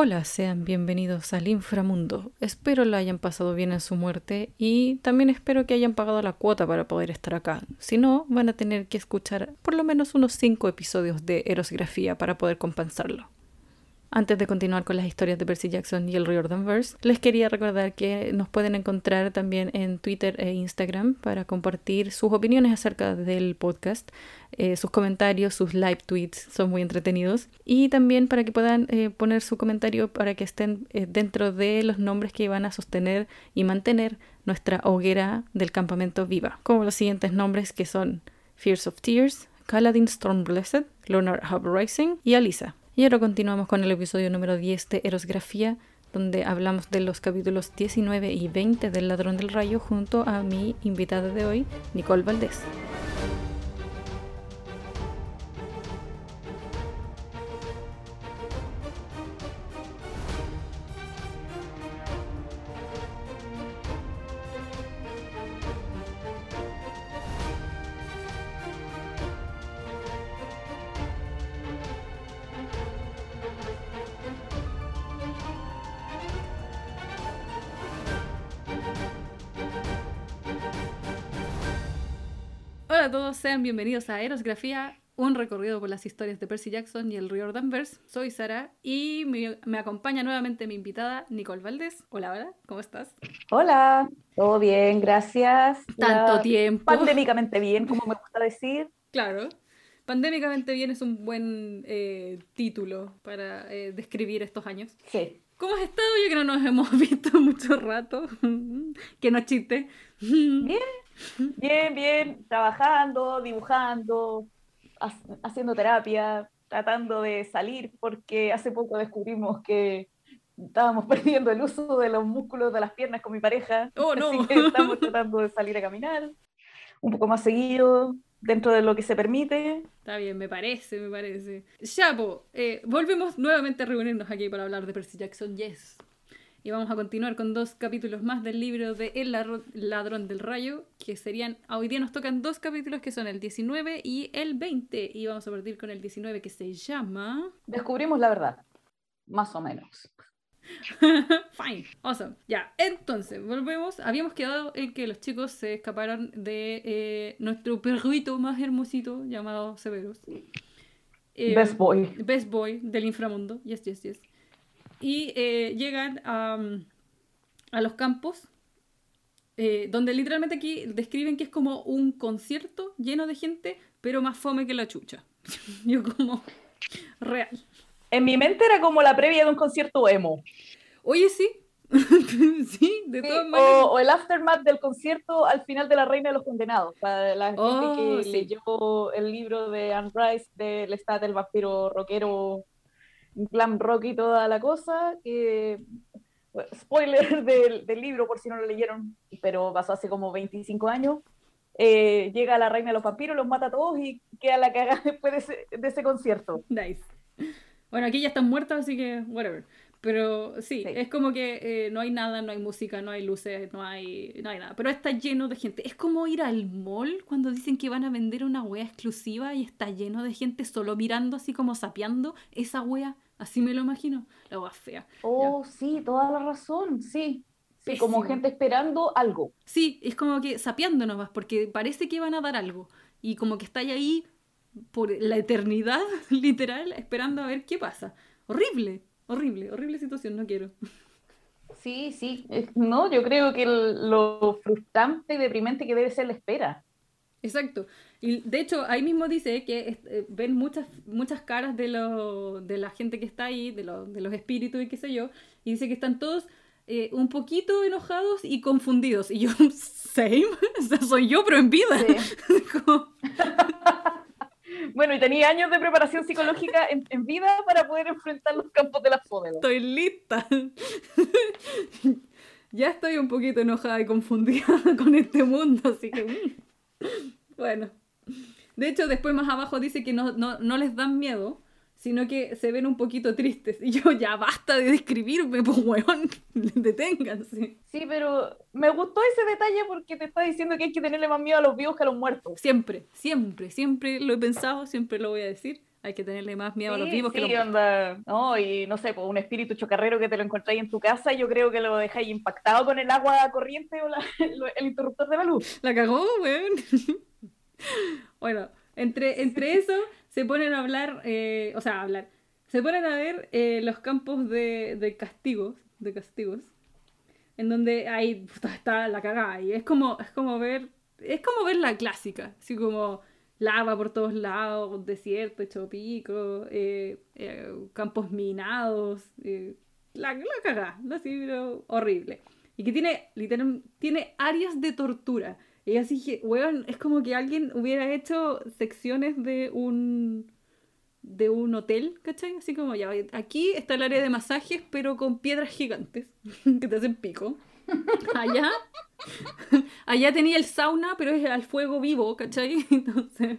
Hola, sean bienvenidos al inframundo. Espero lo hayan pasado bien en su muerte y también espero que hayan pagado la cuota para poder estar acá. Si no, van a tener que escuchar por lo menos unos 5 episodios de Erosgrafía para poder compensarlo. Antes de continuar con las historias de Percy Jackson y el Riordanverse, les quería recordar que nos pueden encontrar también en Twitter e Instagram para compartir sus opiniones acerca del podcast, eh, sus comentarios, sus live tweets, son muy entretenidos, y también para que puedan eh, poner su comentario para que estén eh, dentro de los nombres que van a sostener y mantener nuestra hoguera del campamento viva, como los siguientes nombres que son Fears of Tears, Kaladin Stormblessed, Lunar Hub Rising y Alisa. Y ahora continuamos con el episodio número 10 de Erosgrafía, donde hablamos de los capítulos 19 y 20 del Ladrón del Rayo junto a mi invitada de hoy, Nicole Valdés. Sean bienvenidos a Erosgrafía, un recorrido por las historias de Percy Jackson y el Río Danvers. Soy Sara y me, me acompaña nuevamente mi invitada Nicole Valdés. Hola, hola, ¿cómo estás? Hola, todo bien, gracias. Tanto Ya, tiempo. Pandémicamente bien, como me gusta decir. Claro. Pandémicamente bien es un buen eh, título para eh, describir estos años. Sí. ¿Cómo has estado? Yo que no nos hemos visto mucho rato. que no chiste. Bien, bien, bien, trabajando, dibujando, ha- haciendo terapia, tratando de salir, porque hace poco descubrimos que estábamos perdiendo el uso de los músculos de las piernas con mi pareja. Oh, no. Así que estamos tratando de salir a caminar un poco más seguido, dentro de lo que se permite. Está bien, me parece, me parece. Ya, po, eh, volvemos nuevamente a reunirnos aquí para hablar de Percy Jackson, yes. Y vamos a continuar con dos capítulos más del libro de El Ladrón del Rayo, que serían, hoy día nos tocan dos capítulos que son el 19 y el 20. Y vamos a partir con el 19 que se llama... Descubrimos la verdad, más o menos. Fine, awesome. Ya, entonces, volvemos. Habíamos quedado en que los chicos se escaparon de eh, nuestro perrito más hermosito llamado Severus. Eh, Best boy. Best Boy del inframundo. Yes, yes, yes. Y eh, llegan a, mm, a los campos, eh, donde literalmente aquí describen que es como un concierto lleno de gente, pero más fome que la chucha. Yo como real. En mi mente era como la previa de un concierto emo. Oye, sí. sí, de Sí, todas maneras. o el aftermath del concierto al final de La Reina de los Condenados, para la gente Oh, que sí. leyó el libro de Anne Rice del Stat, el vampiro rockero, glam rock y toda la cosa, que spoiler del, del libro por si no lo leyeron, pero pasó hace como 25 años. eh, llega la reina de los vampiros, los mata a todos y queda la cagada después de ese, de ese concierto. Nice. Bueno, aquí ya están muertas, así que whatever. Pero sí, Sí. es como que eh, no hay nada, no hay música, no hay luces, no hay, no hay nada. Pero está lleno de gente. Es como ir al mall cuando dicen que van a vender una wea exclusiva y está lleno de gente solo mirando, así como sapeando esa wea. Así me lo imagino. La wea fea. Oh, sí, toda la razón, sí. Sí, como gente esperando algo. Sí, es como que sapeando nomás, porque parece que van a dar algo. Y como que está ahí por la eternidad, literal, esperando a ver qué pasa. Horrible, horrible, horrible situación, no quiero. Sí, sí, no, yo creo que el- lo frustrante y deprimente que debe ser la espera. Exacto. Y de hecho, ahí mismo dice que es- eh, ven muchas, muchas caras de, lo- de la gente que está ahí, de, lo- de los espíritus y qué sé yo, y dice que están todos eh, un poquito enojados y confundidos. Y yo, same, o sea, soy yo, pero en vida. Sí. Como- Bueno, y tenía años de preparación psicológica en, en vida para poder enfrentar los campos de la fómela. Estoy lista. ya estoy un poquito enojada y confundida con este mundo, así que... mm. Bueno. De hecho, después más abajo dice que no, no, no les dan miedo, sino que se ven un poquito tristes. Y yo, ya basta de describirme, pues weón, deténganse. Sí, pero me gustó ese detalle porque te está diciendo que hay que tenerle más miedo a los vivos que a los muertos. Siempre, siempre, siempre lo he pensado, siempre lo voy a decir. Hay que tenerle más miedo a los Sí, vivos que sí, los onda. No, y no sé, pues un espíritu chocarrero que te lo encontráis en tu casa, yo creo que lo dejáis impactado con el agua corriente o la- el, el interruptor de la luz. La cagó, weón. bueno, entre, entre eso se ponen a hablar, eh, o sea, a hablar. Se ponen a ver eh, los campos de, de castigos, de castigos, en donde puta, está la cagada y es como, es como ver, es como ver la clásica, así como lava por todos lados, desierto hecho pico, eh, eh, campos minados, la, la cagada, así, pero horrible. Y que tiene, literal, tiene áreas de tortura. Y así que, weón, es como que alguien hubiera hecho secciones de un de un hotel, ¿cachai? Así como ya, aquí está el área de masajes, pero con piedras gigantes que te hacen pico. Allá, allá tenía el sauna, pero es al fuego vivo, ¿cachai? Entonces.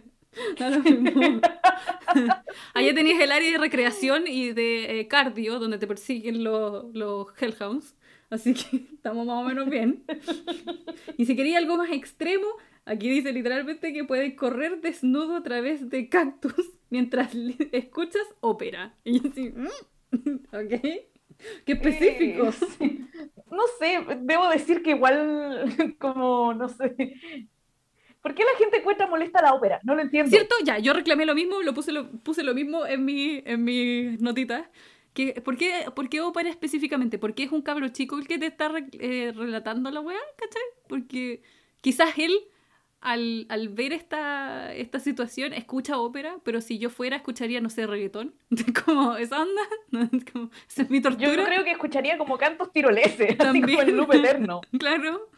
Allá tenías el área de recreación y de eh, cardio, donde te persiguen los, los hellhounds. Así que estamos más o menos bien. Y si quería algo más extremo, aquí dice literalmente que puedes correr desnudo a través de cactus mientras escuchas ópera. Y yo así, "Mm, ok. Qué específico. Eh, sí. No sé, debo decir que igual, como, no sé. ¿Por qué la gente encuentra molesta la ópera? No lo entiendo. ¿Cierto? Ya, yo reclamé lo mismo, lo puse lo, puse lo mismo en, mi, en mis notitas. Que, ¿por, qué, ¿Por qué ópera específicamente? Porque es un cabro chico el que te está re- eh, relatando la weá, ¿cachai? Porque quizás él, al, al ver esta, esta situación, escucha ópera, pero si yo fuera, escucharía, no sé, reggaetón. Como esa onda, como, esa es mi Yo tortura. creo que escucharía como cantos tiroleses, así También. como el loop eterno. Claro,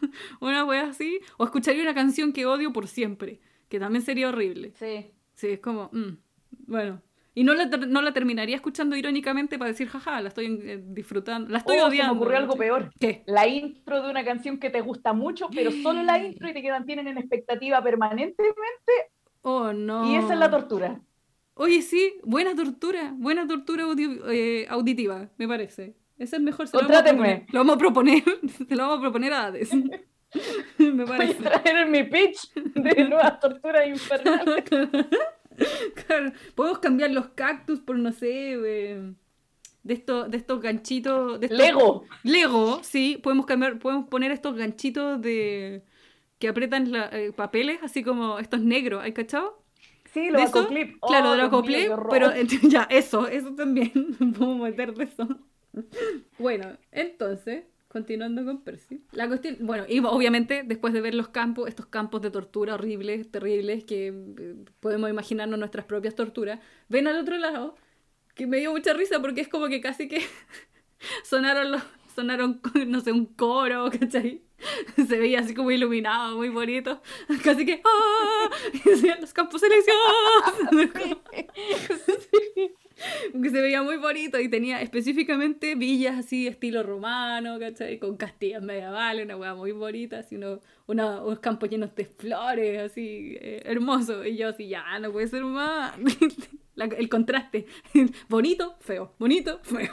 una wea así. O escucharía una canción que odio por siempre, que también sería horrible. Sí. Sí, es como, mm, bueno. Y no la, no la terminaría escuchando irónicamente para decir, jaja, la estoy eh, disfrutando, la estoy Oh, se odiando. me ocurrió algo peor. ¿Qué? La intro de una canción que te gusta mucho, pero solo la intro y te quedan tienen en expectativa permanentemente Oh, no. y esa es la tortura. Oye, sí, buena tortura, buena tortura audi- eh, auditiva, me parece. Ese es mejor, se lo vamos a Contrátenme. proponer. Lo vamos a proponer, se lo vamos a proponer a Hades. me Voy a parece. traer en mi pitch de nuevas torturas infernales. Claro, podemos cambiar los cactus por, no sé, eh, de, estos de estos ganchitos. De estos- Lego. Lego, sí, podemos cambiar, podemos poner estos ganchitos de que apretan la- eh, papeles, así como estos negros, ¿hay cachado? Sí, ¿De lo eso? acoclip. Oh, claro, de lo horror. pero eh, ya, eso, eso también, podemos meter de eso. Bueno, entonces, continuando con Percy. La cuestión, bueno, y obviamente después de ver los campos, estos campos de tortura horribles, terribles, que eh, podemos imaginarnos nuestras propias torturas, ven al otro lado, que me dio mucha risa porque es como que casi que sonaron los, sonaron, no sé, un coro, ¿cachai? Se veía así como iluminado, muy bonito. Casi que, ¡ah! Y decían los campos silenciosos. que se veía muy bonito y tenía específicamente villas así estilo romano, ¿cachai? Con castillas medievales, una hueá muy bonita, así uno- una- unos campos llenos de flores, así eh, hermoso. Y yo así, ya, no puede ser más. La- el contraste, bonito, feo, bonito, feo.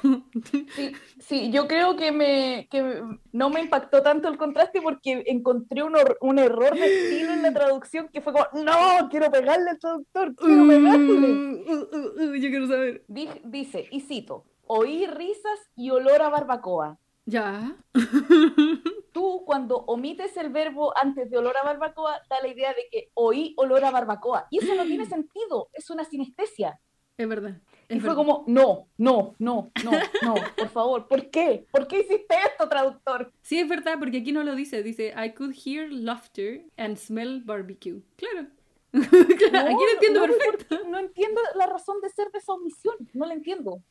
Sí, sí, yo creo que, me, que no me impactó tanto el contraste porque encontré un, un error de estilo en la traducción que fue como, no, quiero pegarle al traductor, quiero pegarle. Uh, uh, uh, yo quiero saber. Dice, y cito, oí risas y olor a barbacoa. Ya. Tú, cuando omites el verbo antes de olor a barbacoa, da la idea de que oí olor a barbacoa. Y eso no tiene sentido, es una sinestesia. Es verdad. Y fue verdad. como, no, no, no, no, no, por favor, ¿por qué? ¿Por qué hiciste esto, traductor? Sí, es verdad, porque aquí no lo dice. Dice, I could hear laughter and smell barbecue. Claro. Claro, aquí lo entiendo no, perfecto. No entiendo la razón de ser de esa omisión, no la entiendo.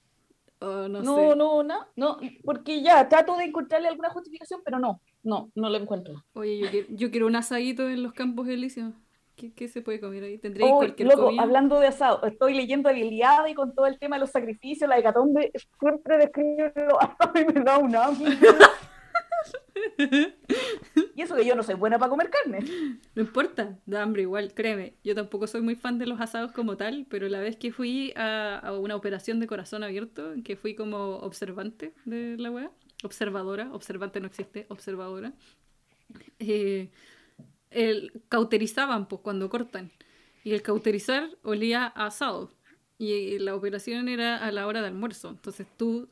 Oh, no, No, sé. no, no, no, porque ya trato de encontrarle alguna justificación, pero no, no, no la encuentro. Oye, yo quiero, yo quiero un asadito en los campos elíseos. ¿Qué, qué se puede comer ahí? ¿Tendría Oh, cualquier loco, comida? hablando de asado, estoy leyendo a la Iliada y con todo el tema de los sacrificios, la hecatombe, siempre describe lo a mí me da un hambre. Y eso que yo no soy buena para comer carne. No importa, da hambre igual, créeme. Yo tampoco soy muy fan de los asados como tal, pero la vez que fui a, a una operación de corazón abierto, que fui como observante de la weá, observadora, observante no existe, observadora, eh, el, cauterizaban pues cuando cortan. Y el cauterizar olía a asado. Y la operación era a la hora de almuerzo. Entonces tú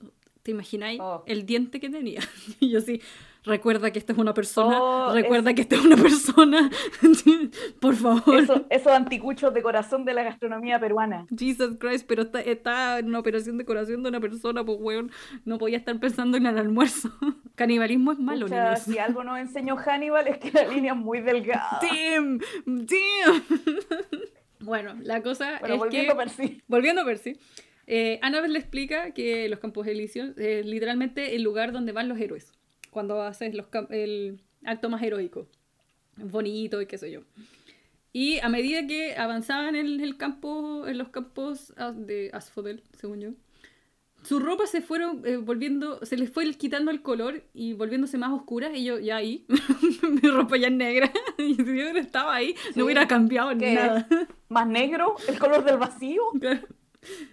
te imagináis Oh. el diente que tenía. Y yo sí, recuerda que esta es una persona, Oh, recuerda es- que esta es una persona. Por favor. Eso- esos anticuchos de corazón de la gastronomía peruana. Jesus Christ, pero está, está en una operación de corazón de una persona, pues weón, no podía estar pensando en el almuerzo. Canibalismo es malo, Pucha, si algo nos enseñó Hannibal es que la línea es muy delgada. Damn, damn. bueno, la cosa Bueno, es volviendo que... a Percy. Volviendo a Percy, eh, Annabelle le explica que los campos elíseos es literalmente el lugar donde van los héroes. Cuando haces los el acto más heroico. Bonito y qué sé yo. Y a medida que avanzaban en el campo, en los campos de Asphodel, según yo, sus ropas se fueron eh, volviendo, se les fue quitando el color y volviéndose más oscuras. Y yo, ya ahí, mi ropa ya es negra. y si yo no estaba ahí, Sí. no hubiera cambiado nada. Más negro, el color del vacío. Claro.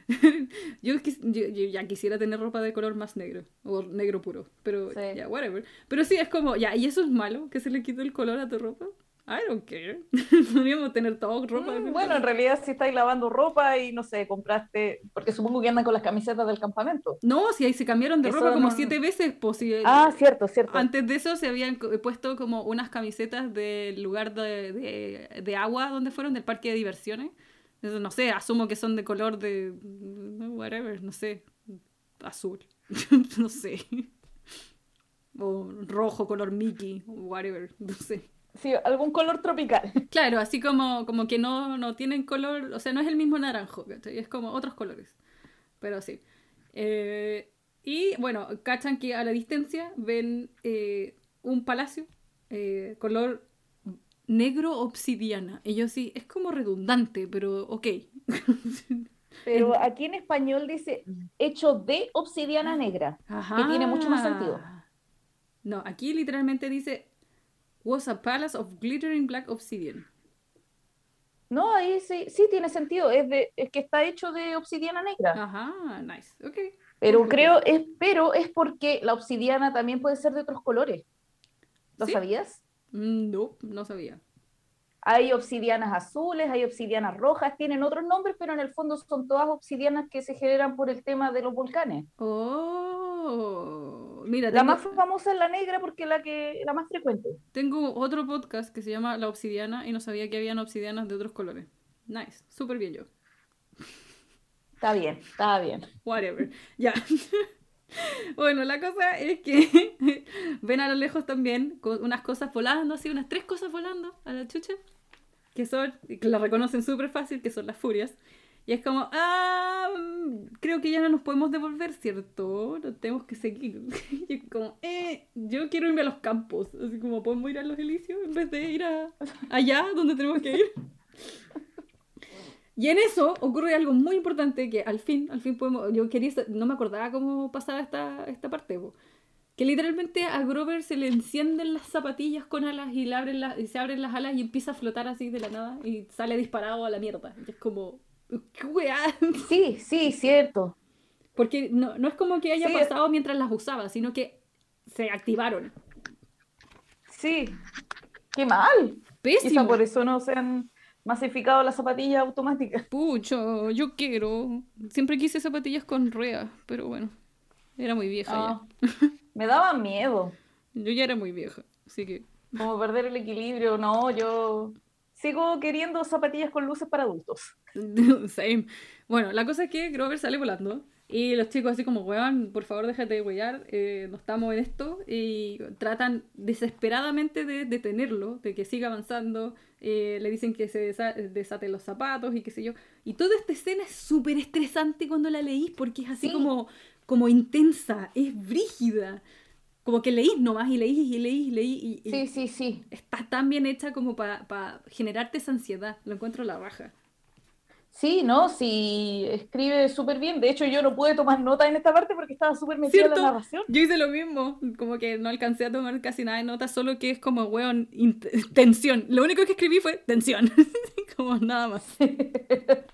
yo, yo- yo ya quisiera tener ropa de color más negro, o negro puro, pero Sí. ya, whatever. Pero sí, es como, ya, ¿y eso es malo? ¿Que se le quite el color a tu ropa? I don't care. Podríamos tener todo ropa. Mm, bueno, en realidad si estáis lavando ropa y no sé, compraste, porque supongo que andan con las camisetas del campamento. No, si ahí se cambiaron de Eso ropa como no- siete veces, pues si- Ah, cierto, cierto. Antes de eso se habían puesto como unas camisetas del lugar de, de- de agua donde fueron, del parque de diversiones. No sé, asumo que son de color de... whatever, no sé, azul, no sé. O rojo, color Mickey, o whatever, no sé. Sí, algún color tropical. Claro, así como, como que no, no tienen color, o sea, no es el mismo naranjo, ¿cachai? Es como otros colores. Pero sí. Eh, y bueno, cachan que a la distancia ven eh, un palacio eh, color negro obsidiana. Y yo sí, es como redundante, pero ok. Pero aquí en español dice hecho de obsidiana negra. Ajá. tiene mucho más sentido. No, aquí literalmente dice was a palace of glittering black obsidian. No, ahí sí, sí tiene sentido. Es, de, es que está hecho de obsidiana negra. Ajá, nice. Ok. Pero creo, es, pero es porque la obsidiana también puede ser de otros colores. ¿Lo Sí. sabías? Mm, No, no sabía. Hay obsidianas azules, hay obsidianas rojas, tienen otros nombres, pero en el fondo son todas obsidianas que se generan por el tema de los volcanes. Oh, mira, La tengo, más famosa es la negra porque es la que la más frecuente. tengo otro podcast que se llama La Obsidiana y no sabía que habían obsidianas de otros colores. Nice, súper bien yo. Está bien, está bien. Whatever. Ya. Bueno, la cosa es que ven a lo lejos también unas cosas volando, así, unas tres cosas volando a la chucha, que son, que la reconocen súper fácil, que son las furias. Y es como, ah, mm, creo que ya no nos podemos devolver, ¿cierto? Nos tenemos que seguir. Y es como, eh, yo quiero irme a los campos, así como podemos ir a los elíseos en vez de ir a allá donde tenemos que ir. Y en eso ocurre algo muy importante que al fin, al fin podemos, yo quería, no me acordaba cómo pasaba esta, esta parte, po. que literalmente a Grover se le encienden las zapatillas con alas y, le abren las- y se abren las alas y empieza a flotar así de la nada y sale disparado a la mierda. Y es como, ¿qué weá? Sí, sí, cierto. Porque no, no es como que haya Sí. pasado mientras las usaba, sino que se activaron. Sí. Qué mal. Quizá Pésimo. por eso no se han masificado las zapatillas automáticas. Pucho, yo quiero. Siempre quise zapatillas con ruedas, pero bueno, era muy vieja Ah, me daba miedo. ya. Yo ya era muy vieja, así que Como perder el equilibrio. No, yo sigo queriendo zapatillas con luces para adultos. Same. Bueno, la cosa es que Grover sale volando y los chicos así como, weón, por favor déjate de huear, eh, no estamos en esto y tratan desesperadamente de detenerlo, de que siga avanzando, eh, le dicen que se desa- desate los zapatos y qué sé yo. Y toda esta escena es súper estresante cuando la leís porque es así Sí. como, como intensa, es brígida. Como que leís nomás y leís y leís y leís y, y Sí, sí, sí. está tan bien hecha como para generarte esa ansiedad. Lo encuentro la raja. Sí, no, sí, escribe súper bien. De hecho, yo no pude tomar nota en esta parte porque estaba súper metida en la narración. Yo hice lo mismo, como que no alcancé a tomar casi nada de notas, solo que es como, weón, tensión. Lo único que escribí fue tensión, como nada más.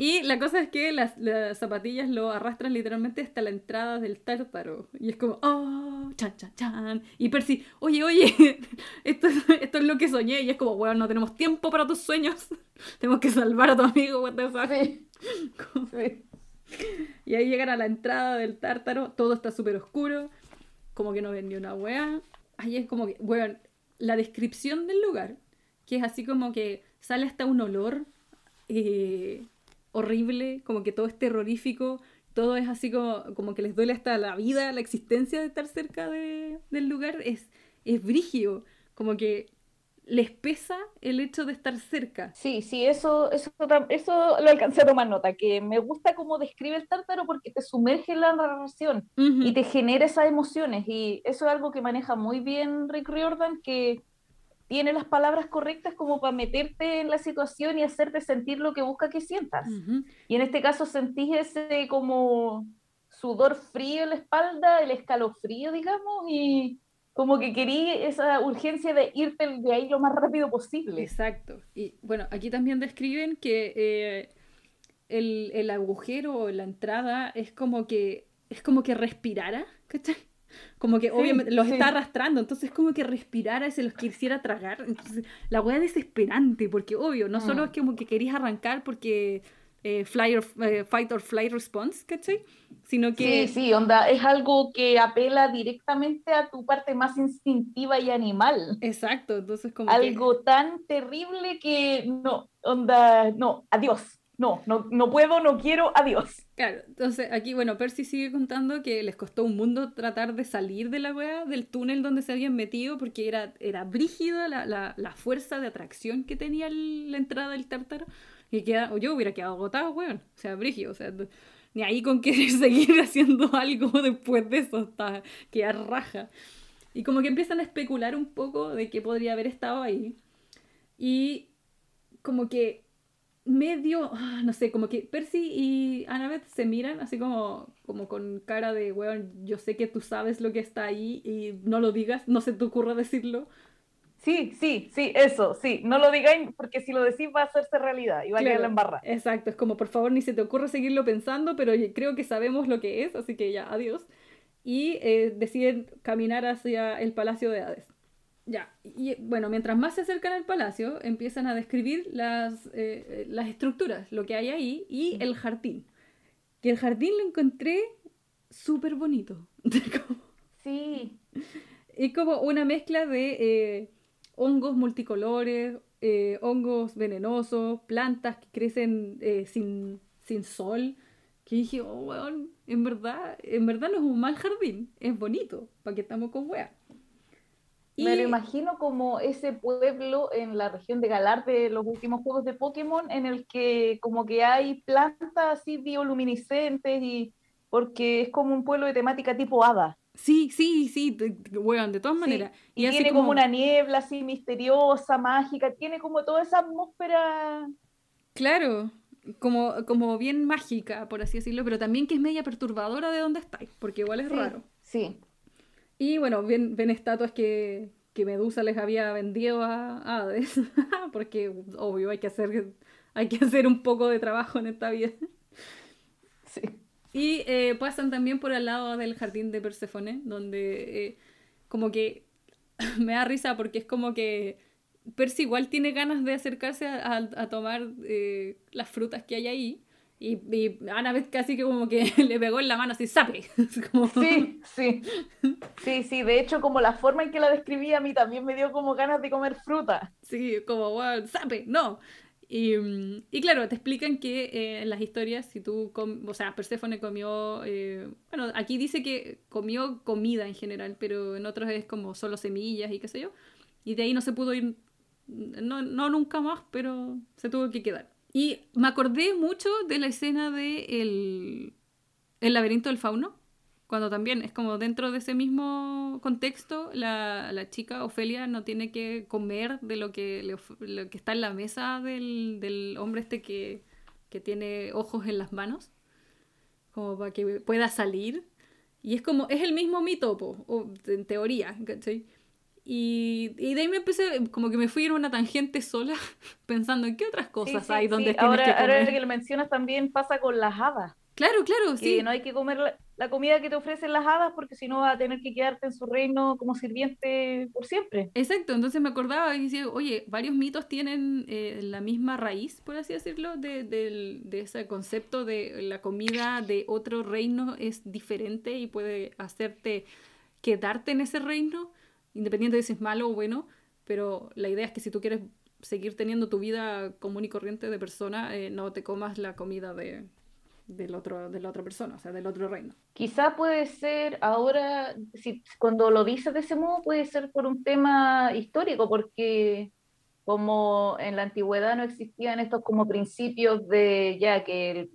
Y la cosa es que las, las zapatillas lo arrastran literalmente hasta la entrada del tártaro. Y es como, oh, chan, chan, chan. Y Percy, oye, oye, esto, es- esto es lo que soñé. Y es como, weón, no tenemos tiempo para tus sueños. Tenemos que salvar a tu amigo, what the fuck. Sí. Y ahí llegan a la entrada del tártaro, todo está súper oscuro, como que no ven ni una weá. Ahí es como que, bueno, la descripción del lugar, que es así como que sale hasta un olor eh, horrible, como que todo es terrorífico, todo es así como, como que les duele hasta la vida, la existencia de estar cerca de, del lugar, es, es brígido, como que les pesa el hecho de estar cerca. Sí, sí, eso, eso, eso lo alcancé a tomar nota, que me gusta cómo describe el tártaro porque te sumerge en la narración y te genera esas emociones y eso es algo que maneja muy bien Rick Riordan, que tiene las palabras correctas como para meterte en la situación y hacerte sentir lo que busca que sientas. Y en este caso sentís ese como sudor frío en la espalda, el escalofrío, digamos, y como que quería esa urgencia de irte de ahí lo más rápido posible. Exacto. Y bueno, aquí también describen que eh, el, el, agujero o la entrada es como que es como que respirara, ¿cachai? Como que obviamente los está arrastrando, entonces como que respirara y se los quisiera tragar. Entonces, la weá es desesperante, porque obvio, no solo mm. es como que querías arrancar porque eh, fly or, eh, fight or flight response, ¿cachai? Sino que... Sí, sí, onda, es algo que apela directamente a tu parte más instintiva y animal. Exacto, entonces como Algo tan terrible que no, onda, no, adiós. No, no, no puedo, no quiero, adiós. Claro, entonces aquí, bueno, Percy sigue contando que les costó un mundo tratar de salir de la wea, del túnel donde se habían metido, porque era, era brígida la, la, la fuerza de atracción que tenía la entrada del tártaro y queda, yo hubiera quedado agotado, weón. O sea, brigio, o sea, ni ahí con querer seguir haciendo algo después de eso, está, queda raja. Y como que empiezan a especular un poco de qué podría haber estado ahí. Y como que medio, ah, no sé, como que Percy y Annabeth se miran así como, como con cara de, weón, yo sé que tú sabes lo que está ahí y no lo digas, no se te ocurra decirlo, Sí, sí, sí, eso, sí. No lo digáis porque si lo decís va a hacerse realidad y va a quedar la embarra. Exacto, es como por favor ni se te ocurra seguirlo pensando, pero creo que sabemos lo que es, así que ya, adiós. Y eh, deciden caminar hacia el palacio de Hades. Ya, y bueno, mientras más se acercan al palacio, empiezan a describir las, eh, las estructuras, lo que hay ahí y el jardín. Que el jardín lo encontré súper bonito. sí. Es como una mezcla de eh, hongos multicolores, eh, hongos venenosos, plantas que crecen sin, sin sol. Que dije, oh, weón, en verdad, en verdad no es un mal jardín, es bonito, para que estamos con Me lo imagino como ese pueblo en la región de Galar de los últimos juegos de Pokémon, en el que como que hay plantas así bioluminiscentes y porque es como un pueblo de temática tipo hada. Sí, sí, sí, weón, de todas maneras. Y, tiene como... una niebla así misteriosa, mágica, tiene como toda esa atmósfera. Claro, como, como bien mágica, por así decirlo, pero también que es media perturbadora de dónde estáis, porque igual es raro. Sí. Y bueno, ven, ven estatuas que, que Medusa les había vendido a Hades, porque obvio hay que hacer hay que hacer un poco de trabajo en esta vida. Sí. Y eh, pasan también por al lado del jardín de Perséfone, donde eh, como que me da risa porque es como que Percy igual tiene ganas de acercarse a, tomar eh, las frutas que hay ahí. Y, y vez casi que como que le pegó en la mano así, ¡sape! Sí, sí. Sí, sí. De hecho, como la forma en que la describí a mí también me dio como ganas de comer fruta. Sí, como, wow, ¡sape! No. Mm, y, claro, te explican que eh, en las historias, si tú, o sea, Perséfone comió, eh, bueno, aquí dice que comió comida en general, pero en otros es como solo semillas y qué sé yo, y de ahí no se pudo ir, no, no nunca más, pero se tuvo que quedar. Y me acordé mucho de la escena de el, el laberinto del fauno, cuando también es como dentro de ese mismo contexto, la, la chica Ofelia no tiene que comer de lo que, lo que está en la mesa del, del hombre este que, que, tiene ojos en las manos, como para que pueda salir. Y es como, es el mismo mito, o, en teoría, ¿cachai? Y, y, de ahí me empecé, como que me fui en una tangente sola, pensando en qué otras cosas hay donde ahora, que comer. Ahora que lo mencionas también pasa con las hadas. Claro, claro, sí. no hay que comer la comida que te ofrecen las hadas, porque si no vas a tener que quedarte en su reino como sirviente por siempre. Exacto, entonces me acordaba y decía, oye, varios mitos tienen eh, la misma raíz, por así decirlo, de, de, de, ese concepto de la comida de otro reino es diferente y puede hacerte quedarte en ese reino, independiente de si es malo o bueno, pero la idea es que si tú quieres seguir teniendo tu vida común y corriente de persona, eh, no te comas la comida de, del otro, de la otra persona, o sea, del otro reino. Quizá puede ser ahora, si, cuando lo dices de ese modo, puede ser por un tema histórico, porque como en la antigüedad no existían estos como principios de ya que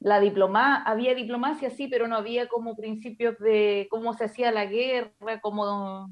la diploma había diplomacia sí, pero no había como principios de cómo se hacía la guerra, como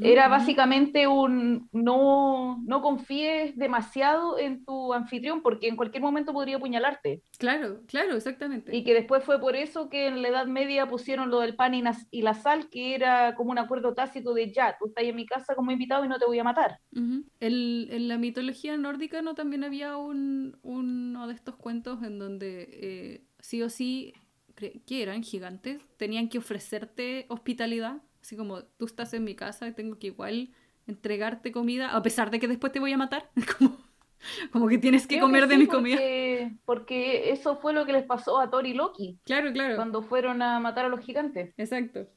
era básicamente un no, no confíes demasiado en tu anfitrión porque en cualquier momento podría apuñalarte. Claro, claro, exactamente. Y que después fue por eso que en la Edad Media pusieron lo del pan y, la sal, que era como un acuerdo tácito de ya, tú estás en mi casa como invitado y no te voy a matar. en la mitología nórdica no también había un, uno de estos cuentos en donde eh, sí o sí, que eran gigantes, tenían que ofrecerte hospitalidad Así como tú estás en mi casa y tengo que igual entregarte comida, a pesar de que después te voy a matar. como, como que tienes que comer de mi comida. Porque eso fue lo que les pasó a Thor y Loki. Claro, claro. Cuando fueron a matar a los gigantes. Exacto.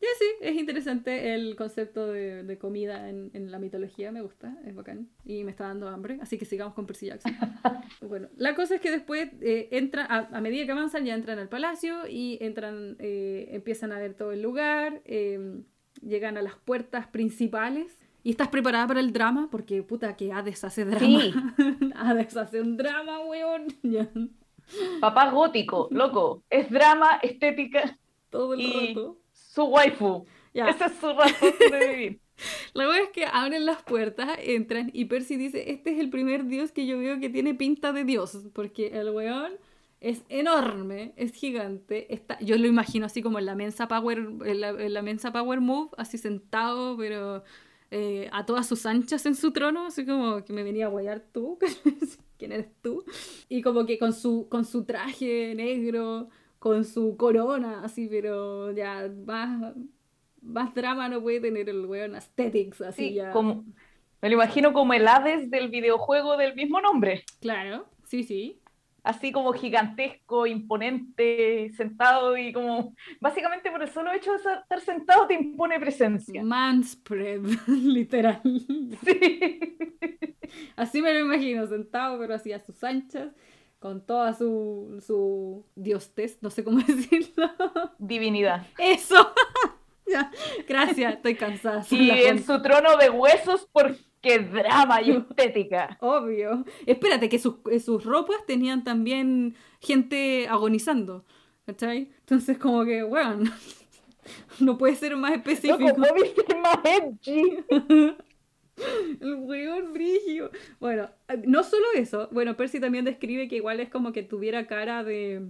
Ya sí, es interesante el concepto de, comida en, la mitología, me gusta, es bacán. Y me está dando hambre, así que sigamos con Percy Jackson. bueno, la cosa es que después eh, entra, a, medida que avanzan, ya entran al palacio y entran, eh, empiezan a ver todo el lugar, em, llegan a las puertas principales. ¿Y estás preparada para el drama? Porque puta que Hades hace drama. Sí. Hades hace un drama, weón. Papá gótico, loco. Es drama, estética. Todo el rato su waifu. Esa es su razón de vivir. La verdad es que abren las puertas, entran y Percy dice, este es el primer dios que yo veo que tiene pinta de dios, porque el weón es enorme, es gigante, está, yo lo imagino así como en la mensa power, en la, mensa power move, así sentado, pero eh, a todas sus anchas en su trono, así como que me venía a guayar tú, ¿quién eres tú? Y como que con su, con su traje negro, con su corona, así, pero ya más, más drama no puede tener el weón aesthetics, así ya. Como, me lo imagino como el Hades del videojuego del mismo nombre. Claro, sí, sí. Así como gigantesco, imponente, sentado y como. Básicamente por el solo hecho de estar sentado te impone presencia. Manspread, literal. Sí. Así me lo imagino, sentado, pero así a sus anchas con toda su, su diostez, no sé cómo decirlo. Divinidad. Eso. ya, gracias, estoy cansada. Y en su trono de huesos porque drama y estética. Obvio. Espérate, que sus, sus ropas tenían también gente agonizando. ¿Cachai? Entonces como que, bueno, no puede ser más específico. No, ser más edgy. El weón brigio. Bueno, no solo eso. Bueno, Percy también describe que igual es como que tuviera cara de.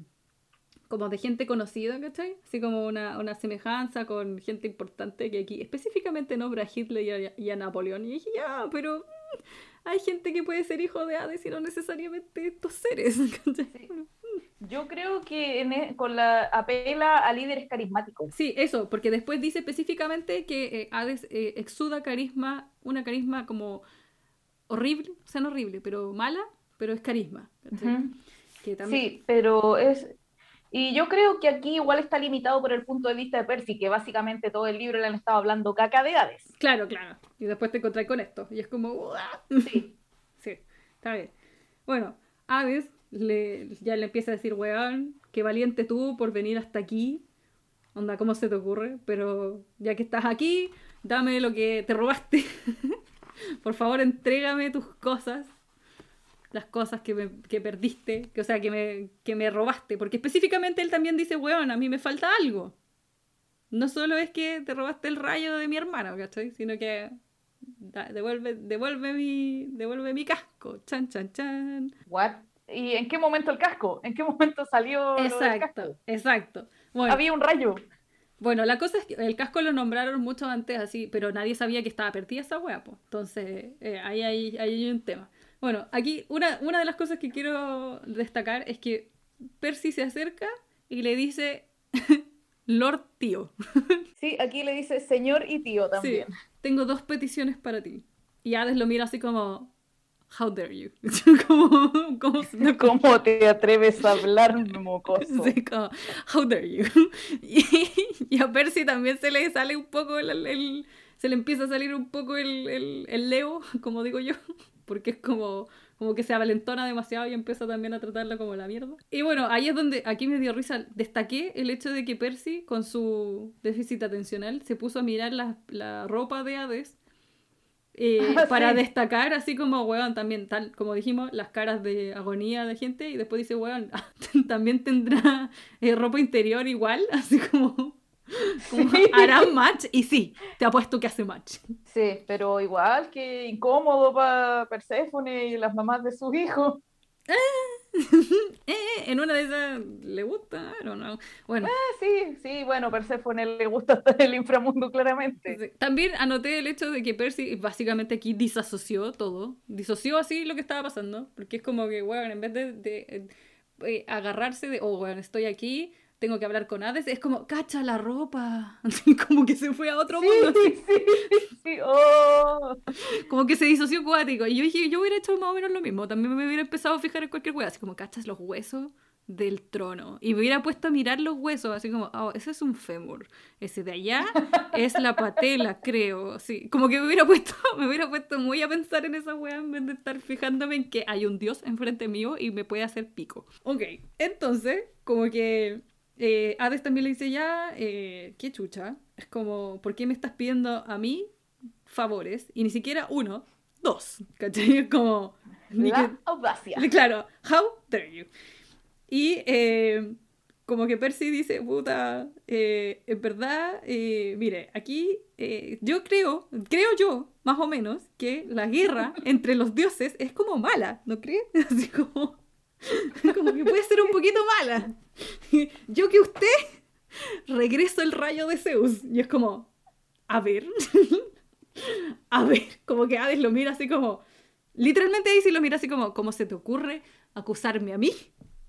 como de gente conocida, ¿cachai? Así como una, una semejanza con gente importante que aquí específicamente nombra a Hitler y a, Napoleón. Y dije, ya, pero. Mm, hay gente que puede ser hijo de Hades y no necesariamente estos seres. ¿cachai? Yo creo que e, con la apela a líderes carismáticos. Sí, eso, porque después dice específicamente que eh, Hades eh, exuda carisma, una carisma como horrible, o sea, no horrible, pero mala, pero es carisma. Sí, pero es... Y yo creo que aquí igual está limitado por el punto de vista de Percy, que básicamente todo el libro le han estado hablando caca de Hades. Claro, claro. Y después te encontrás con esto. Y es como... Sí. sí, está bien. Bueno, Hades le, ya le empieza a decir, weón, qué valiente tú por venir hasta aquí. Onda, ¿cómo se te ocurre? Pero ya que estás aquí, dame lo que te robaste. por favor, entrégame tus cosas. Las cosas que, me, que perdiste, que, o sea, que me, que me robaste. Porque específicamente él también dice, weón, a mí me falta algo. No solo es que te robaste el rayo de mi hermano, ¿cachai? Sino que devuelve, devuelve mi, devuelve mi casco. Chan, chan, chan. What? ¿Y en qué momento el casco? ¿En qué momento salió exacto, casco? Exacto. Había un rayo. Bueno, la cosa es que el casco lo nombraron mucho antes así, pero nadie sabía que estaba perdida esa wea, pues. Entonces, eh, ahí, hay un tema. Bueno, aquí una, una de las cosas que quiero destacar es que Percy se acerca y le dice, Lord Tío. Sí, aquí le dice señor y tío también. Sí, tengo dos peticiones para ti. Y Hades lo mira así como, how dare you. como, como, ¿Cómo te atreves a hablar, mocoso? Sí, como, how dare you. Y, y a Percy también se le sale un poco el, el- se le empieza a salir un poco el, el, el Leo, como digo yo, porque es como, como que se avalentona demasiado y empieza también a tratarla como la mierda. Y bueno, ahí es donde, aquí me dio risa, destaqué el hecho de que Percy, con su déficit atencional, se puso a mirar la, la ropa de Hades eh, Ah, para sí. destacar, así como, weón, también, tal como dijimos, las caras de agonía de gente, y después dice, weón, también tendrá eh, ropa interior igual, así como, como Sí. harán match, y sí, te apuesto que hace match. Sí, pero igual que incómodo para Perséfone y las mamás de sus hijos. Eh, en una de esas le gusta, I don't know. Bueno, Ah, sí, sí, bueno, Perséfone le gusta estar el inframundo claramente. también anoté el hecho de que Percy básicamente aquí disasoció todo, disoció así lo que estaba pasando, porque es como que, weón, en vez de, de, eh, eh, agarrarse de, oh, weón, estoy aquí, tengo que hablar con Hades, es como, cacha la ropa, Así como que se fue a otro mundo, así. Sí, sí, sí, oh. como que se disoció cuático. Y yo dije, yo hubiera hecho más o menos lo mismo. También me hubiera empezado a fijar en cualquier hueá, así como cachas los huesos del trono. Y me hubiera puesto a mirar los huesos, así como, oh, ese es un fémur. Ese de allá es la patela, creo. Así, como que me hubiera puesto, me hubiera puesto muy a pensar en esa hueá en vez de estar fijándome en que hay un dios enfrente mío y me puede hacer pico. Ok, entonces, como que eh, Hades también le dice ya, eh, qué chucha. Es como, ¿por qué me estás pidiendo a mí favores y ni siquiera uno, dos? ¿Cachai? Es como... ni La que- audacia. Claro, how dare you. Y eh, como que Percy dice, puta, eh, en verdad, eh, mire, aquí eh, yo creo, creo yo, más o menos, que la guerra entre los dioses es como mala, ¿no cree? Así como, como que puede ser un poquito mala. Yo que usted regreso el rayo de Zeus. Y es como, a ver, a ver, como que Hades lo mira así como, literalmente sí lo mira así como, ¿cómo se te ocurre acusarme a mí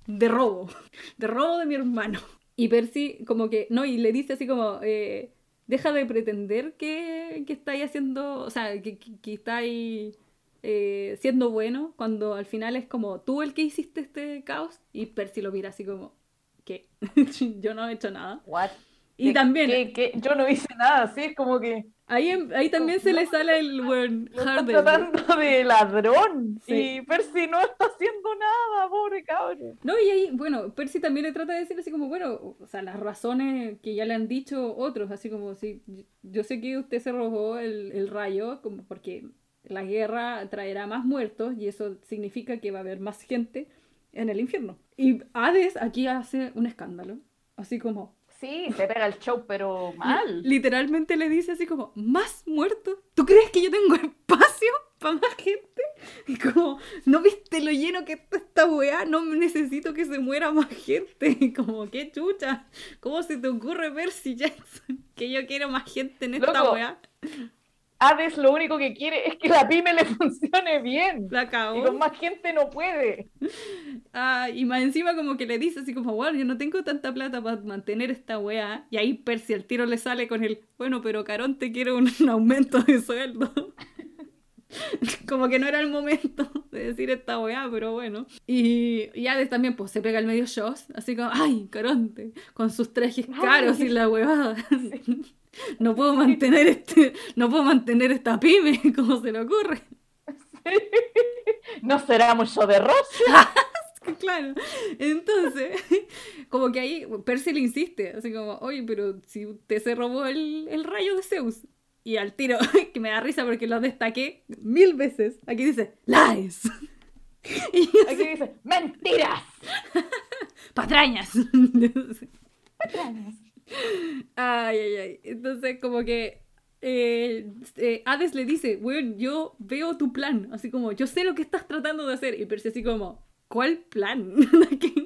de robo? De robo de mi hermano. Y Percy como que, no, y le dice así como, eh, deja de pretender que, que estáis haciendo, o sea, que, que, que estáis eh, siendo bueno, cuando al final es como tú el que hiciste este caos. Y Percy lo mira así como, ¿qué? Yo no he hecho nada. What? Y ¿Qué- también, qué- qué? Yo no hice nada, sí, es como que ahí, en- ahí también se le sale el buen Harden. tratando de ladrón. Sí. Y Percy no está haciendo nada, pobre cabrón. No, y ahí, bueno, Percy también le trata de decir así como, bueno, o sea, las razones que ya le han dicho otros, así como, yo- yo sé que usted se robó el, el rayo, como porque la guerra traerá más muertos y eso significa que va a haber más gente en el infierno. Y Hades aquí hace un escándalo, así como, Sí, se pega el show, pero mal. literalmente le dice así como, ¿más muertos? ¿Tú crees que yo tengo espacio para más gente? Y como, ¿no viste lo lleno que está esta weá? No necesito que se muera más gente. Y como, qué chucha. ¿Cómo se te ocurre, Percy Jackson? Que yo quiero más gente en esta Loco. weá. Hades lo único que quiere es que la pyme le funcione bien. La Y con cagó. más gente no puede. Ah, y más encima como que le dice así como, bueno, yo no tengo tanta plata para mantener esta weá. Y ahí Percy al tiro le sale con el, bueno, pero Caronte quiere un, un aumento de sueldo. como que no era el momento de decir esta weá, pero bueno. Y, y Hades también pues se pega el medio shows, así como, ay, Caronte, con sus trajes caros y la weá. No puedo mantener este, no puedo mantener esta pyme, como se le ocurre. No será mucho de rosa. Claro. Entonces, como que ahí Percy le insiste, así como, oye, pero si usted se robó el, el rayo de Zeus. Y al tiro, que me da risa porque lo destaqué mil veces, aquí dice, lies. Y Aquí dice, mentiras. patrañas. Ay, ay, ay. Entonces, como que eh, eh, Hades le dice, weón, yo veo tu plan. Así como, yo sé lo que estás tratando de hacer. Y Percy así como, ¿cuál plan?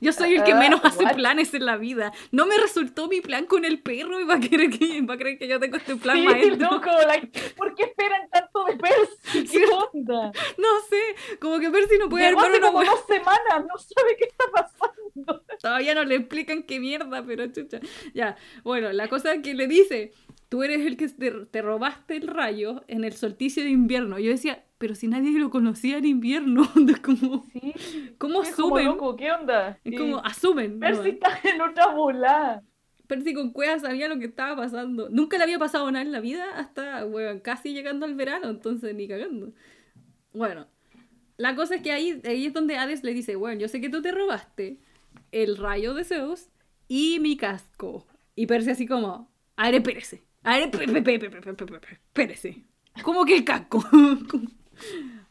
yo soy el que Ah, menos hace planes en la vida. No me resultó mi plan con el perro y va a creer que, va a creer que yo tengo este plan Sí, maestro. loco, like, ¿por qué esperan tanto de Percy? ¿Qué onda? No sé, como que Percy no puede Llegó armar hace una como dos semanas, no sabe qué está pasando. Todavía no le explican qué mierda, pero chucha. Ya, bueno, la cosa que le dice, tú eres el que te, robaste el rayo en el solsticio de invierno. Yo decía, pero si nadie lo conocía en invierno, como, sí, ¿cómo asumen? ¿Qué onda? Es como, asumen. Percy está en otra bola. Percy con Cueva sabía lo que estaba pasando. Nunca le había pasado nada en la vida hasta, bueno, casi llegando al verano, entonces ni cagando. Bueno, la cosa es que ahí, ahí es donde Hades le dice, bueno, yo sé que tú te robaste el rayo de Zeus y mi casco. Y Percy así como, a ver, espérese. A ver, espérese. ¿Cómo que el casco?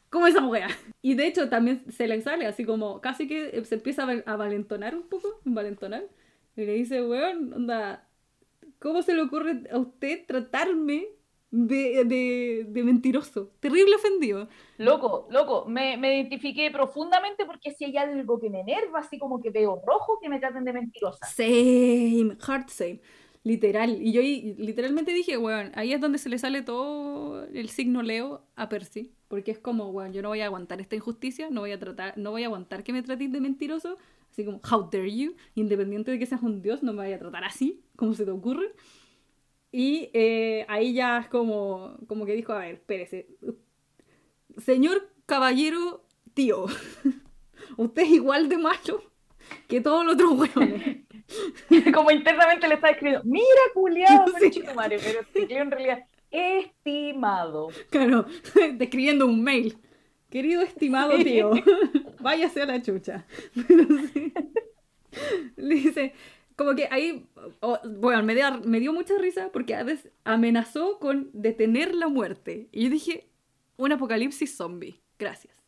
¿Cómo esa wea? Y de hecho también se le sale así como, casi que se empieza a valentonar un poco, valentonar. Y le dice, weón, onda, ¿cómo se le ocurre a usted tratarme de, de, mentiroso. Terrible ofendido. Loco, loco, me, me, identifiqué profundamente porque si hay algo que me enerva, así como que veo rojo, que me traten de mentirosa. Same, hard same. Literal. Y yo literalmente dije, weón, ahí es donde se le sale todo el signo Leo a Percy. Porque es como, weón, yo no voy a aguantar esta injusticia, no voy a tratar, no voy a aguantar que me traten de mentiroso. Así como, how dare you? Independiente de que seas un dios, no me vaya a tratar así, como se te ocurre. Y eh, ahí ya es como, como que dijo, a ver, espérese. Señor caballero tío, usted es igual de macho que todos los otros hueones. como internamente le está escribiendo, mira, culiado, sí. madre, pero escribió en realidad, estimado. Claro, describiendo un mail. Querido estimado tío, váyase a la chucha. Le dice, como que ahí, bueno, me, me dio mucha risa porque Hades amenazó con detener la muerte. Y yo dije, un apocalipsis zombie, gracias.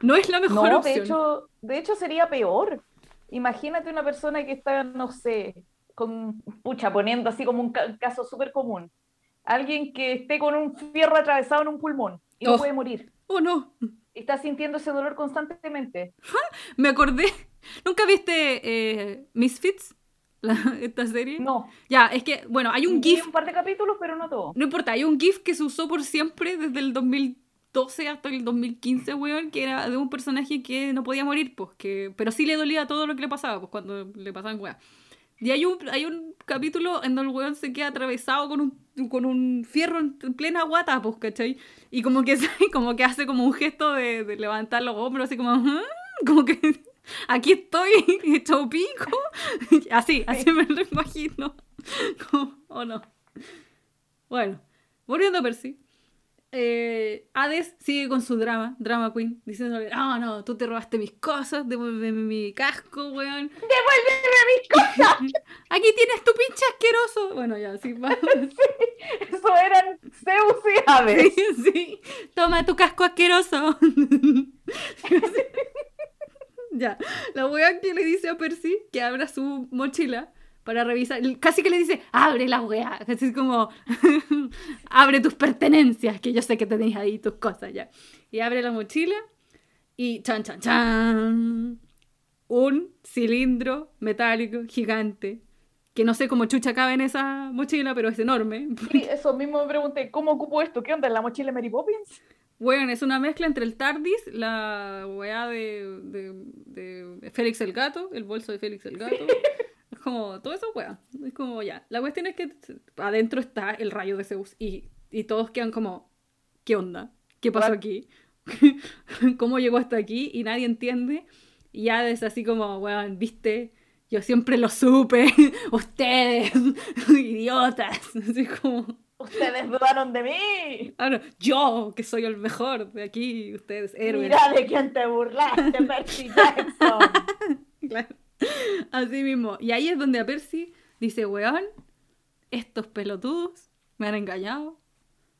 no, es la mejor opción. De hecho, de hecho sería peor. Imagínate una persona que está, no sé, con, pucha, poniendo así como un caso súper común. Alguien que esté con un fierro atravesado en un pulmón y no puede morir. Oh, no. Está sintiendo ese dolor constantemente. Me acordé ¿Nunca viste eh, Misfits? esta serie. No. Ya, es que, bueno, hay un GIF. un par de capítulos, pero no todo. No importa, hay un GIF que se usó por siempre desde el 2012 hasta el 2015, weón, que era de un personaje que no podía morir, pues, que, pero sí le dolía todo lo que le pasaba, pues, cuando le pasaban weón. Y hay un, hay un capítulo en donde el weón se queda atravesado con un, con un fierro en plena guata, pues, ¿cachai? Y como que, como que hace como un gesto de, de levantar los hombros, así como, como que aquí estoy hecho pico. Así, así me lo imagino. ¿O no? Bueno, volviendo a Percy. Eh, Hades sigue con su drama, drama queen, diciéndole, ah, no, tú te robaste mis cosas, devuélveme mi casco, weón. Devuélveme mis cosas. Aquí tienes tu pinche asqueroso. Bueno, ya, sí, va. sí, eso eran Zeus y Hades. Sí, sí. Toma tu casco asqueroso. Ya, la wea que le dice a Percy que abra su mochila para revisar, casi que le dice, abre la wea, así como, abre tus pertenencias, que yo sé que tenéis ahí tus cosas ya. Y abre la mochila y chan, chan, chan, un cilindro metálico gigante, que no sé cómo chucha cabe en esa mochila, pero es enorme. Sí, eso mismo me pregunté, ¿cómo ocupo esto? ¿Qué onda? ¿En la mochila de Mary Poppins? Bueno, es una mezcla entre el TARDIS, la weá de, de, Félix el Gato, el bolso de Félix el Gato. como, todo eso weá. Es como, ya. La cuestión es que adentro está el rayo de Zeus y, y todos quedan como, ¿qué onda? ¿Qué pasó aquí? ¿Cómo llegó hasta aquí? Y nadie entiende. Y ya es así como, weón, viste, yo siempre lo supe. Ustedes, idiotas. Así como Ustedes dudaron de mí. Ahora, yo, que soy el mejor de aquí, ustedes héroes. Mira de quién te burlaste, Percy Jackson. claro. Así mismo. Y ahí es donde a Percy dice, weón, estos pelotudos me han engañado.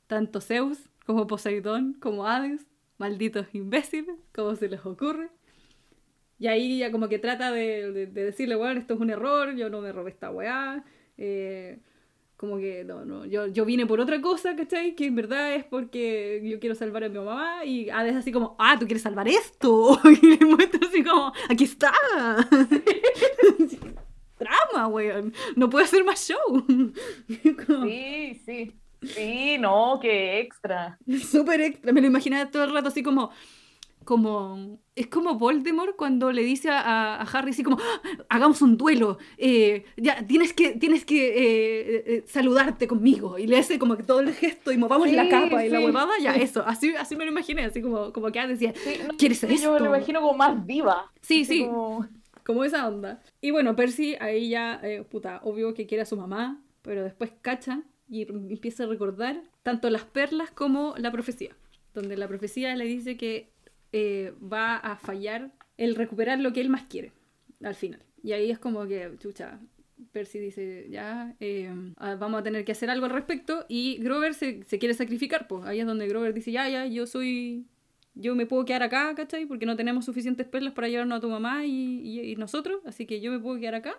Tanto Zeus como Poseidón como Hades. Malditos imbéciles, ¿cómo se les ocurre? Y ahí ya como que trata de, decirle, weón, esto es un error, yo no me robé esta weá. Eh, como que, no, no, yo, yo vine por otra cosa, ¿cachai? Que en verdad es porque yo quiero salvar a mi mamá y Hades así como, ah, tú quieres salvar esto. Y le muestro así como, aquí está. Drama, weón. No puedo hacer más show. Sí, sí. Sí, no, qué extra. Súper extra. Me lo imaginaba todo el rato así como, como es como Voldemort cuando le dice a, a Harry así como "Ah, hagamos un duelo eh, ya tienes que tienes que eh, eh, saludarte conmigo y le hace como que todo el gesto y movamos la Sí, capa y la sí, huevada ya sí. eso así así me lo imaginé así como como que ah, decía Sí, no, ¿Quieres sí, Yo me esto? lo imagino como más viva. sí así sí como- como esa onda. Y bueno, Percy ahí ya, eh, puta, obvio que quiere a su mamá, pero después cacha y empieza a recordar tanto las perlas como la profecía, donde la profecía le dice que eh, va a fallar el recuperar lo que él más quiere al final. Y ahí es como que, chucha, Percy dice, ya, eh, ah, vamos a tener que hacer algo al respecto. Y Grover se, se quiere sacrificar, pues ahí es donde Grover dice, ya, ya, yo soy yo me puedo quedar acá, ¿cachai? Porque no tenemos suficientes perlas para llevarnos a tu mamá y, y- y nosotros, así que yo me puedo quedar acá.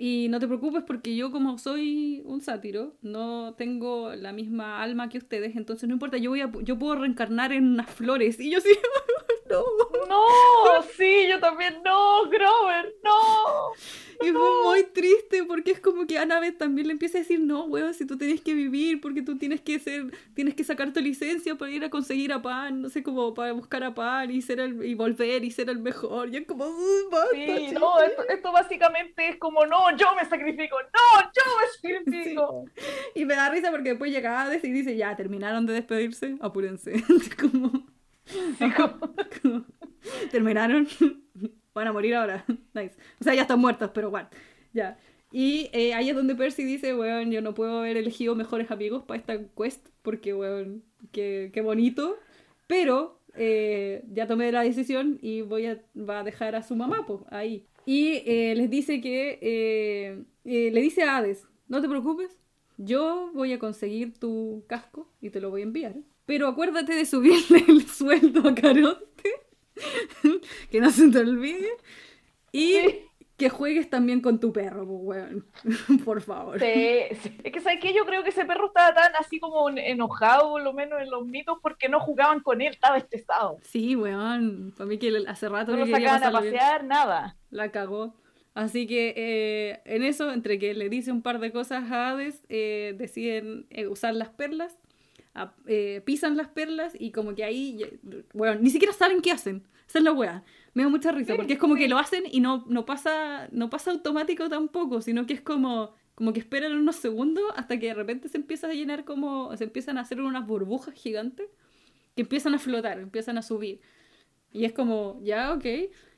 Y no te preocupes porque yo como soy un sátiro, no tengo la misma alma que ustedes, entonces no importa, yo voy a, yo puedo reencarnar en unas flores. Y yo sí, no. No, sí, yo también. No, Grover, no. Y fue muy triste porque es como que Annabeth también le empieza a decir, no, weón, si tú tienes que vivir, porque tú tienes que ser, tienes que sacar tu licencia para ir a conseguir a Pan, no sé, como para buscar a Pan y ser el, y volver y ser el mejor. Y es como, "Uh, basta, Sí, chico". no, esto, esto básicamente es como, no, yo me sacrifico, no, yo me sacrifico. Y me da risa porque después llega Hades y dice, ya, terminaron de despedirse, apúrense. como, Sí, como- como, terminaron, van a morir ahora. Nice. O sea, ya están muertos, pero bueno, ya. Y eh, ahí es donde Percy dice, weón, yo no puedo haber elegido mejores amigos para esta quest, porque, weón, qué, qué bonito. Pero eh, ya tomé la decisión y voy a, va a dejar a su mamá, pues, ahí. Y eh, les dice que, eh, eh, le dice a Hades, no te preocupes, yo voy a conseguir tu casco y te lo voy a enviar. Pero acuérdate de subirle el sueldo a Caronte, que no se te olvide. Y. que juegues también con tu perro, pues, weón. Por favor. Sí, sí. Es que, ¿sabes qué? Yo creo que ese perro estaba tan así como en- enojado, por lo menos en los mitos, porque no jugaban con él, estaba estresado. Sí, weón. Para mí que hace rato No lo sacaban a bien. pasear, nada. La cagó. Así que eh, en eso, entre que le dice un par de cosas a Hades, eh, deciden eh, usar las perlas, a- eh, pisan las perlas y como que ahí, bueno, ni siquiera saben qué hacen. Esa es la wea. Me da mucha risa porque es como que lo hacen y no, no, pasa, no pasa automático tampoco, sino que es como, como que esperan unos segundos hasta que de repente se empieza a llenar como, se empiezan a hacer unas burbujas gigantes que empiezan a flotar, empiezan a subir. Y es como, ya, ok.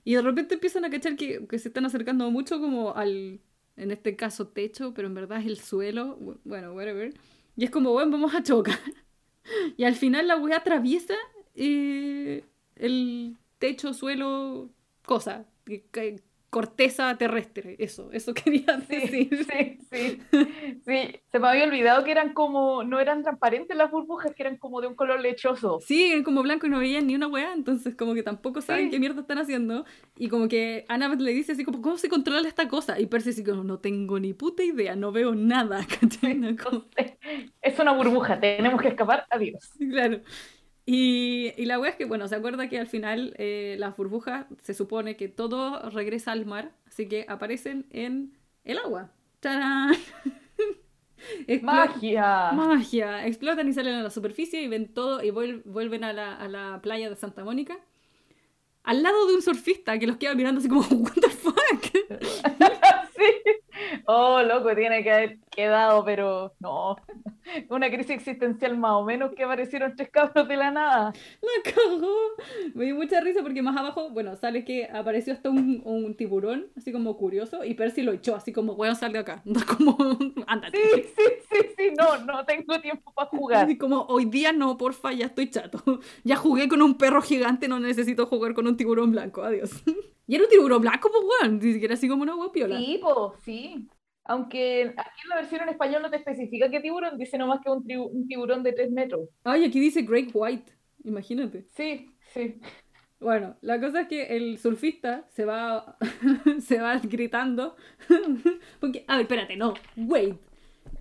Y de repente empiezan a cachar que, que se están acercando mucho como al, en este caso, techo, pero en verdad es el suelo. bu- Bueno, whatever. Y es como, bueno, vamos a chocar. Y al final la weá atraviesa eh, el techo, suelo, cosa. corteza terrestre. Eso, eso quería decir. sí, sí. Sí, se me había olvidado que eran como, no eran transparentes las burbujas, que eran como de un color lechoso. Sí, eran como blanco y no veían ni una weá, entonces como que tampoco saben Sí. qué mierda están haciendo. Y como que Annabeth le dice así como, ¿cómo se controla esta cosa? Y Percy así como, no tengo ni puta idea, no veo nada, ¿cachai? No, como- es una burbuja, tenemos que escapar, adiós. Claro. Y, y la wea es que, bueno, se acuerda que al final eh, las burbujas se supone que todo regresa al mar, así que aparecen en el agua. ¡Tarán! Magia. Magia. Explotan y salen a la superficie y ven todo y vuel- vuelven a la, a la playa de Santa Mónica. Al lado de un surfista que los queda mirando así como, ¿What the fuck? Sí. Oh, loco, tiene que haber quedado, pero no. Una crisis existencial más o menos que aparecieron tres cabros de la nada. La cagó. Me dio mucha risa porque más abajo, bueno, sale que apareció hasta un, un tiburón, así como curioso, y Percy lo echó, así como, weón, sal de acá. Como, ándate. Sí, sí, sí, sí, no, no tengo tiempo para jugar. Así como, hoy día no, porfa, ya estoy chato. Ya jugué con un perro gigante, no necesito jugar con un tiburón blanco, adiós. Y era un tiburón blanco, pues, weón, ni siquiera así como una guapiola. Sí, po, sí. Aunque aquí en la versión en español no te especifica qué tiburón, dice nomás que un, tiburón de tres metros. Ay, aquí dice Great White, imagínate. Sí, sí. Bueno, la cosa es que el surfista se va, se va gritando. Porque, a ver, espérate, no, wait.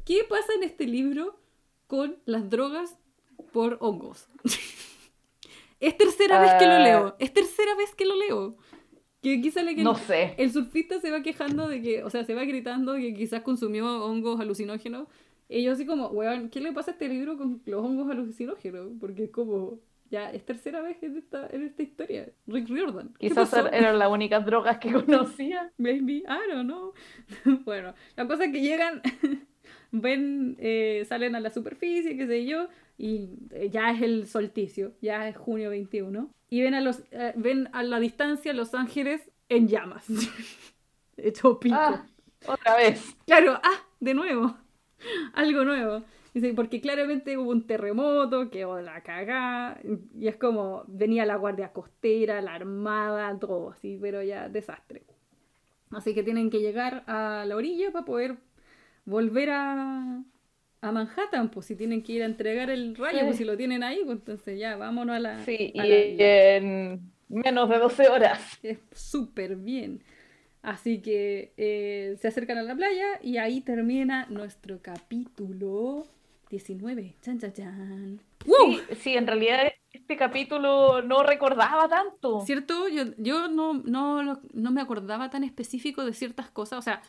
¿Qué pasa en este libro con las drogas por hongos? es tercera vez que lo Ah. leo, es tercera vez que lo leo. Que aquí sale que No el, sé. el surfista se va quejando de que, o sea, se va gritando que quizás consumió hongos alucinógenos. Y yo así como, weón, ¿qué le pasa a este libro con los hongos alucinógenos? Porque es como, Ya es tercera vez en esta, en esta historia. Rick Riordan. ¿Qué Quizás eran las únicas drogas que conocía. Maybe, I don't know. bueno, la cosa es que llegan, ven, eh, salen a la superficie, qué sé yo, y eh, ya es el solsticio, ya es junio 21, y ven a, los, eh, ven a la distancia Los Ángeles en llamas. Hecho pico. Ah, otra vez. Claro, ah, de nuevo. Algo nuevo. Dice, porque claramente hubo un terremoto, quedó la cagá, y es como, venía la guardia costera, la armada, todo así, pero ya desastre. Así que tienen que llegar a la orilla para poder volver a, a Manhattan, pues si tienen que ir a entregar el rayo, pues si lo tienen ahí, pues entonces ya, vámonos a la... Sí, a y la- en menos de 12 horas. es súper bien. Así que eh, se acercan a la playa y ahí termina nuestro capítulo 19. Chan, chan, chan. ¡Wow! Sí, sí, en realidad este capítulo no recordaba tanto. ¿Cierto? Yo, yo no, no, no me acordaba tan específico de ciertas cosas. O sea,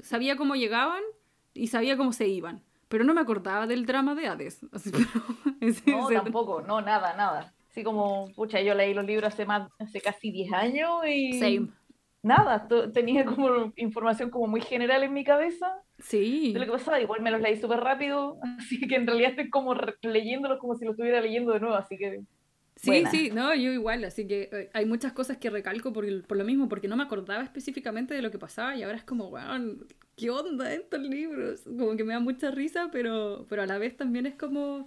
sabía cómo llegaban y sabía cómo se iban. Pero no me acordaba del drama de Hades. Así, pero- ese- No, ese- tampoco, no, nada, nada. Así como, pucha, yo leí los libros hace más, hace casi 10 años y Same. nada, tenía como información como muy general en mi cabeza Sí. de lo que pasaba. Igual me los leí súper rápido, así que en realidad estoy como leyéndolos como si lo estuviera leyendo de nuevo, así que Sí, buena. sí, no, yo igual, así que eh, hay muchas cosas que recalco por, por lo mismo, porque no me acordaba específicamente de lo que pasaba y ahora es como, weón, ¿qué onda estos libros? Como que me da mucha risa, pero, pero a la vez también es como,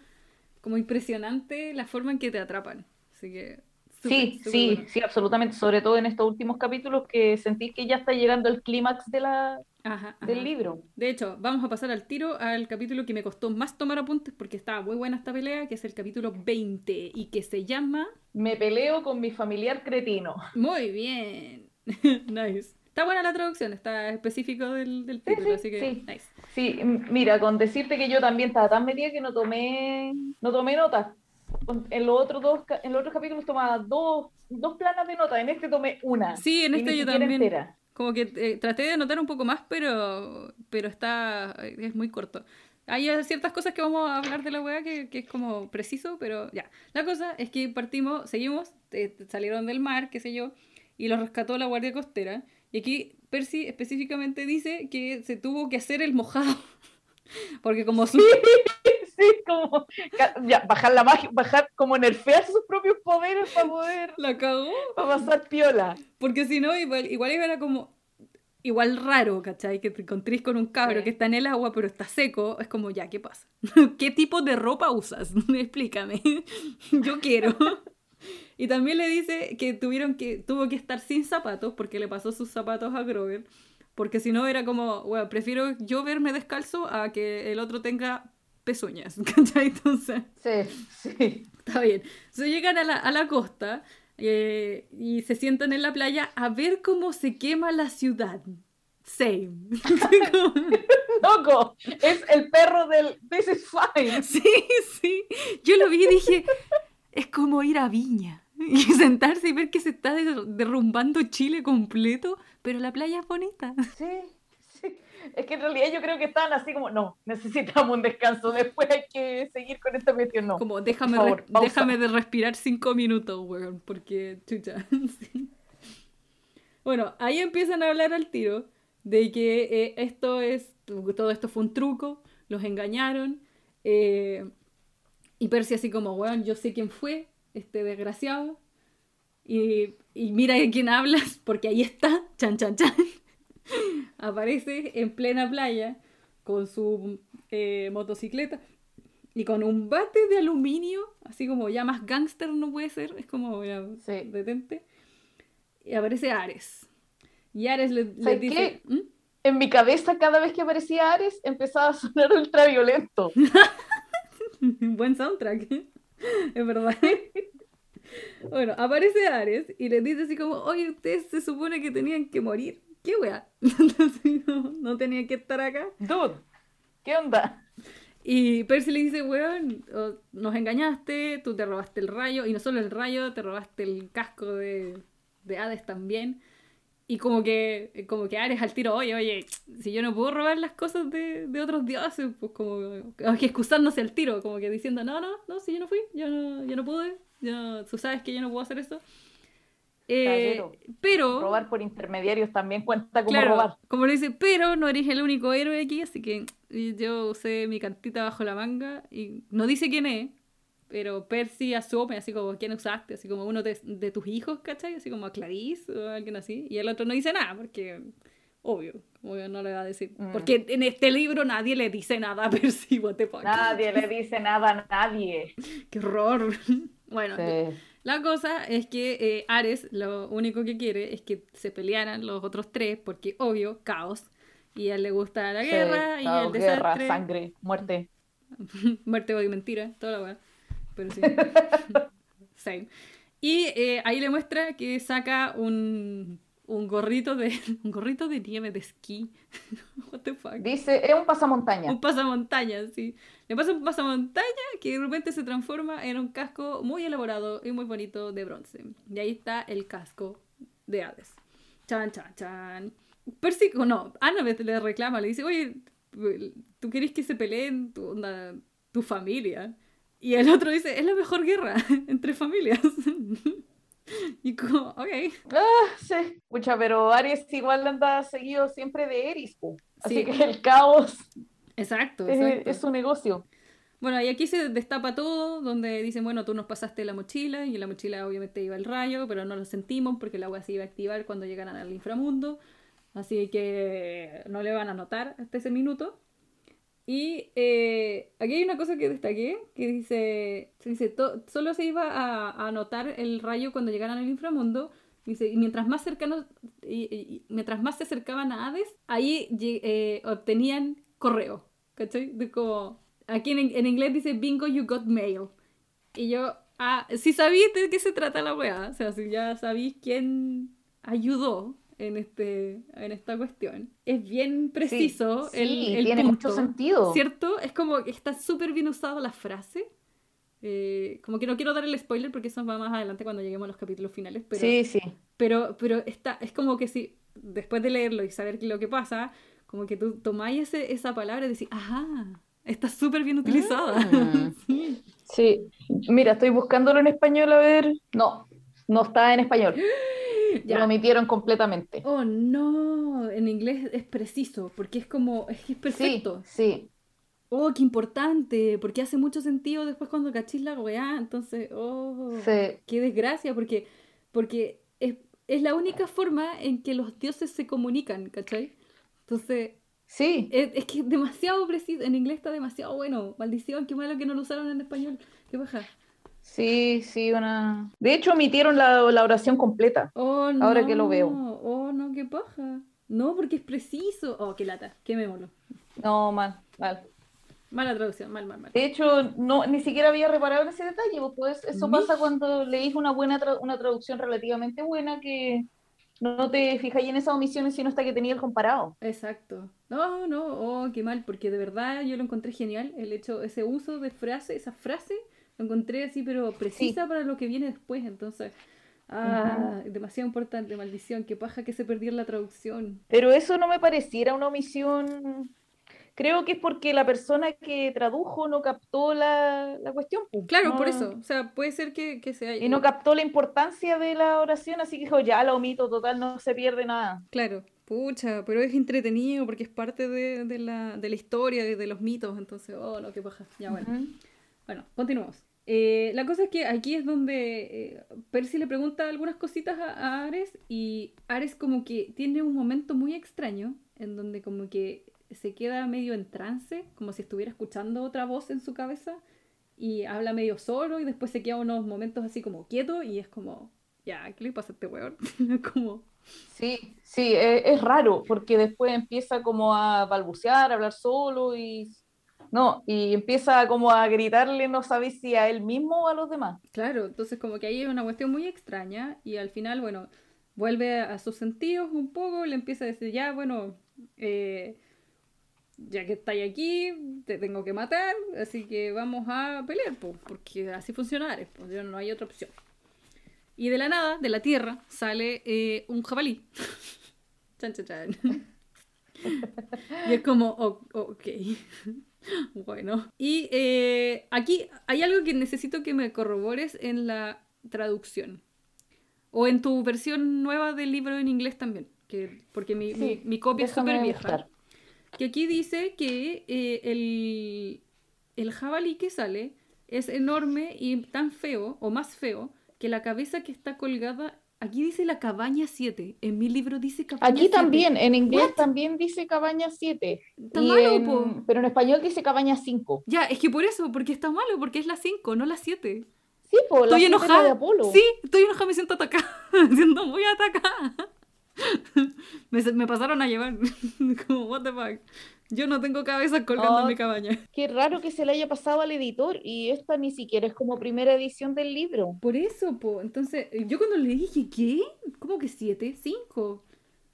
como impresionante la forma en que te atrapan. Así que... súper, sí, súper sí, bueno. sí, absolutamente, sobre todo en estos últimos capítulos que sentís que ya está llegando el clímax de la, Ajá, del ajá. libro. De hecho, vamos a pasar al tiro al capítulo que me costó más tomar apuntes porque estaba muy buena esta pelea, que es el capítulo 20 y que se llama... Me peleo con mi familiar cretino. Muy bien. nice. Está buena la traducción, está específico del, del título, sí, así que sí. nice. Sí, mira, con decirte que yo también estaba tan metida que no tomé, no tomé notas. En los otros dos, en los otros capítulos tomaba dos, dos planas de notas, en este tomé una. Sí, en este yo también. entera. Como que eh, traté de anotar un poco más, pero, pero está. es muy corto. Hay ciertas cosas que vamos a hablar de la weá que, que es como preciso, pero ya. La cosa es que partimos, seguimos, eh, salieron del mar, qué sé yo, y los rescató la Guardia Costera. Y aquí Percy específicamente dice que se tuvo que hacer el mojado. Porque como su, Sí, como ya, bajar la magia, bajar como nerfear sus propios poderes para poder la cagó. para pasar piola. Porque si no, igual, igual era como. Igual raro, ¿cachai? Que te encontrís con un cabro Sí. que está en el agua, pero está seco. Es como, ya, ¿qué pasa? ¿Qué tipo de ropa usas? Explícame. Yo quiero. Y también le dice que tuvieron que. tuvo que estar sin zapatos porque le pasó sus zapatos a Grover. Porque si no era como, bueno, prefiero yo verme descalzo a que el otro tenga pezuñas, ¿cachai? Entonces. Sí, sí. Está bien. Entonces llegan a la, a la costa eh, y se sientan en la playa a ver cómo se quema la ciudad. Same. Loco, es el perro del This is fine. sí, sí. Yo lo vi y dije, es como ir a Viña y sentarse y ver que se está der- derrumbando Chile completo, pero la playa es bonita. Sí, sí. Es que en realidad yo creo que estaban así como, no, necesitamos un descanso, después hay que seguir con esta cuestión, no. Como déjame, favor, déjame de respirar cinco minutos, weón, porque chucha. sí. Bueno, ahí empiezan a hablar al tiro de que eh, esto es, todo esto fue un truco, los engañaron. eh, y Percy así como, weón, yo sé quién fue, este desgraciado. Y, y mira de quién hablas, porque ahí está, chan, chan, chan. Aparece en plena playa con su eh, motocicleta y con un bate de aluminio, así como ya más gángster no puede ser, es como ya Sí. detente. Y aparece Ares. Y Ares le, le ¿Sabes dice... ¿Mm? En mi cabeza, cada vez que aparecía Ares, empezaba a sonar ultraviolento. Buen soundtrack. es verdad. bueno, aparece Ares y le dice así como, oye, ustedes se supone que tenían que morir. ¿Qué? Entonces, no, no tenían que estar acá. Dude, ¿qué onda? Y Percy le dice, weón, nos engañaste, tú te robaste el rayo, y no solo el rayo, te robaste el casco de, de Hades también. Y como que, como que Ares al tiro, oye, oye, si yo no puedo robar las cosas de, de otros dioses, pues como que excusarnos al tiro, como que diciendo, no, no, no, si yo no fui, yo no, yo no pude, yo, tú sabes que yo no puedo hacer eso. Eh, pero, Robar por intermediarios también cuenta como claro, robar. como le dice, pero no eres el único héroe aquí, así que yo usé mi cantita bajo la manga y no dice quién es, pero Percy asume así como quién usaste, así como uno de, de tus hijos, ¿cachai? Así como a Clarice o alguien así, y el otro no dice nada, porque obvio, obvio no le va a decir, Mm. porque en este libro nadie le dice nada a Percy, what the fuck. Nadie le dice nada a nadie. Qué horror. bueno, Sí. la cosa es que eh, Ares lo único que quiere es que se pelearan los otros tres, porque obvio, caos. Y a él le gusta la Sí, guerra y caos, el guerra, sangre, muerte. Muerte, odio y mentira, toda la weá. Pero sí. Same. Y eh, ahí le muestra que saca un, un gorrito de un gorrito de nieve de esquí. What the fuck. Dice, es un pasamontaña. Un pasamontañas, sí. Le pasa un pasamontaña que de repente se transforma en un casco muy elaborado y muy bonito de bronce. Y ahí está el casco de Hades. Chan, chan, chan. Percy, o no, Annabeth le reclama, le dice, oye, ¿tú querés que se peleen tu, onda, tu familia? Y el otro dice, es la mejor guerra entre familias. y como, ok. Ah, sí. Pucha, pero Aries igual anda seguido siempre de Eris. po. Así Sí. que el caos Exacto, es, exacto. es su negocio. Bueno, y aquí se destapa todo, donde dicen, bueno, tú nos pasaste la mochila, y en la mochila obviamente iba el rayo, pero no lo sentimos porque el agua se iba a activar cuando llegaran al inframundo, así que no le van a notar hasta ese minuto. Y eh, aquí hay una cosa que destaqué, que dice, se dice solo se iba a, a notar el rayo cuando llegaran al inframundo, dice, y mientras más cercanos, y, y- mientras más se acercaban a Hades, ahí eh, obtenían correo, ¿cachai? De como, aquí en, en inglés dice, bingo, you got mail. Y yo, ah, si sabéis de qué se trata la weá, o sea, si ya sabéis quién ayudó en, este, en esta cuestión, es bien preciso sí, el, sí, el tiene punto, mucho sentido. ¿Cierto? Es como que está súper bien usada la frase. Eh, como que no quiero dar el spoiler porque eso va más adelante cuando lleguemos a los capítulos finales, pero, Sí, sí. pero, pero está, es como que si después de leerlo y saber lo que pasa, como que tú tomáis ese, esa palabra y decís, ajá, está súper bien utilizada. Mm. Sí. Sí. Mira, estoy buscándolo en español a ver. No, no está en español. Ya. Lo omitieron completamente. Oh no, en inglés es preciso, porque es como, es que es perfecto. Sí, sí. Oh, qué importante, porque hace mucho sentido después cuando cachis la weá, entonces, oh, Sí. qué desgracia, porque, porque es, es la única forma en que los dioses se comunican, ¿cachai? Entonces, Sí. es, es que es demasiado preciso, en inglés está demasiado bueno, maldición, qué malo que no lo usaron en español, qué baja. Sí, sí, una. De hecho, omitieron la, la oración completa. Oh, no, Ahora que lo veo. oh, no, qué paja. No, porque es preciso, oh, qué lata, qué me molo. No, mal, mal. Mala traducción, mal, mal, mal. De hecho, no, ni siquiera había reparado en ese detalle, pues eso Mi- pasa cuando leís una buena tra- una traducción relativamente buena que no te fijáis en esas omisiones sino hasta que tenía el comparado. Exacto. No, no, oh, qué mal, porque de verdad yo lo encontré genial, el hecho, ese uso de frase, esa frase, lo encontré así, pero precisa para lo que viene después, entonces, ah, demasiado importante, maldición, qué paja que se perdiera la traducción. Pero eso no me pareciera una omisión. Creo que es porque la persona que tradujo no captó la, la cuestión. pues. Claro, No- por eso, o sea, puede ser que, que sea... Y no captó la importancia de la oración, así que dijo, ya la omito, total, no se pierde nada. Claro, pucha, pero es entretenido porque es parte de, de la, de la historia, de, de los mitos, entonces, oh, no, qué paja, ya bueno. Bueno, continuamos. Eh, la cosa es que aquí es donde eh, Percy le pregunta algunas cositas a, Ares y Ares como que tiene un momento muy extraño en donde como que se queda medio en trance, como si estuviera escuchando otra voz en su cabeza y habla medio solo y después se queda unos momentos así como quieto y es como, ya, ¿qué le pasa a este weón? como, Sí, sí, e- es, raro, porque después empieza como a balbucear, a hablar solo y... No, y empieza como a gritarle, no sabes si a él mismo o a los demás. Claro, entonces como que ahí hay una cuestión muy extraña y al final, bueno, vuelve a sus sentidos un poco, le empieza a decir, ya, bueno, eh, ya que estáis aquí, te tengo que matar, así que vamos a pelear, po, porque así funciona pues no hay otra opción. Y de la nada, de la tierra, sale eh, un jabalí. chan, chan, chan. y es como, ok. bueno. Y eh, aquí hay algo que necesito que me corrobores en la traducción. O en tu versión nueva del libro en inglés también. Que, porque mi, mi, copia es súper vieja. Que aquí dice que eh, el, el jabalí que sale es enorme y tan feo, o más feo, que la cabeza que está colgada. Aquí dice la cabaña 7. En mi libro dice cabaña Aquí también, en inglés también dice cabaña 7. Pero en español dice cabaña 5. Ya, es que por eso, porque está malo, porque es la 5, no la 7. Sí, pues estoy enojada. De Apolo. Sí, estoy enojada, me siento atacada. me siento muy atacada. me, me pasaron a llevar. Como, what the fuck. Yo no tengo cabeza colgando en mi cabaña. Qué raro que se le haya pasado al editor y esta ni siquiera es como primera edición del libro. Por eso, po. Entonces, yo cuando le dije, ¿qué? ¿Cómo que siete? ¿Cinco?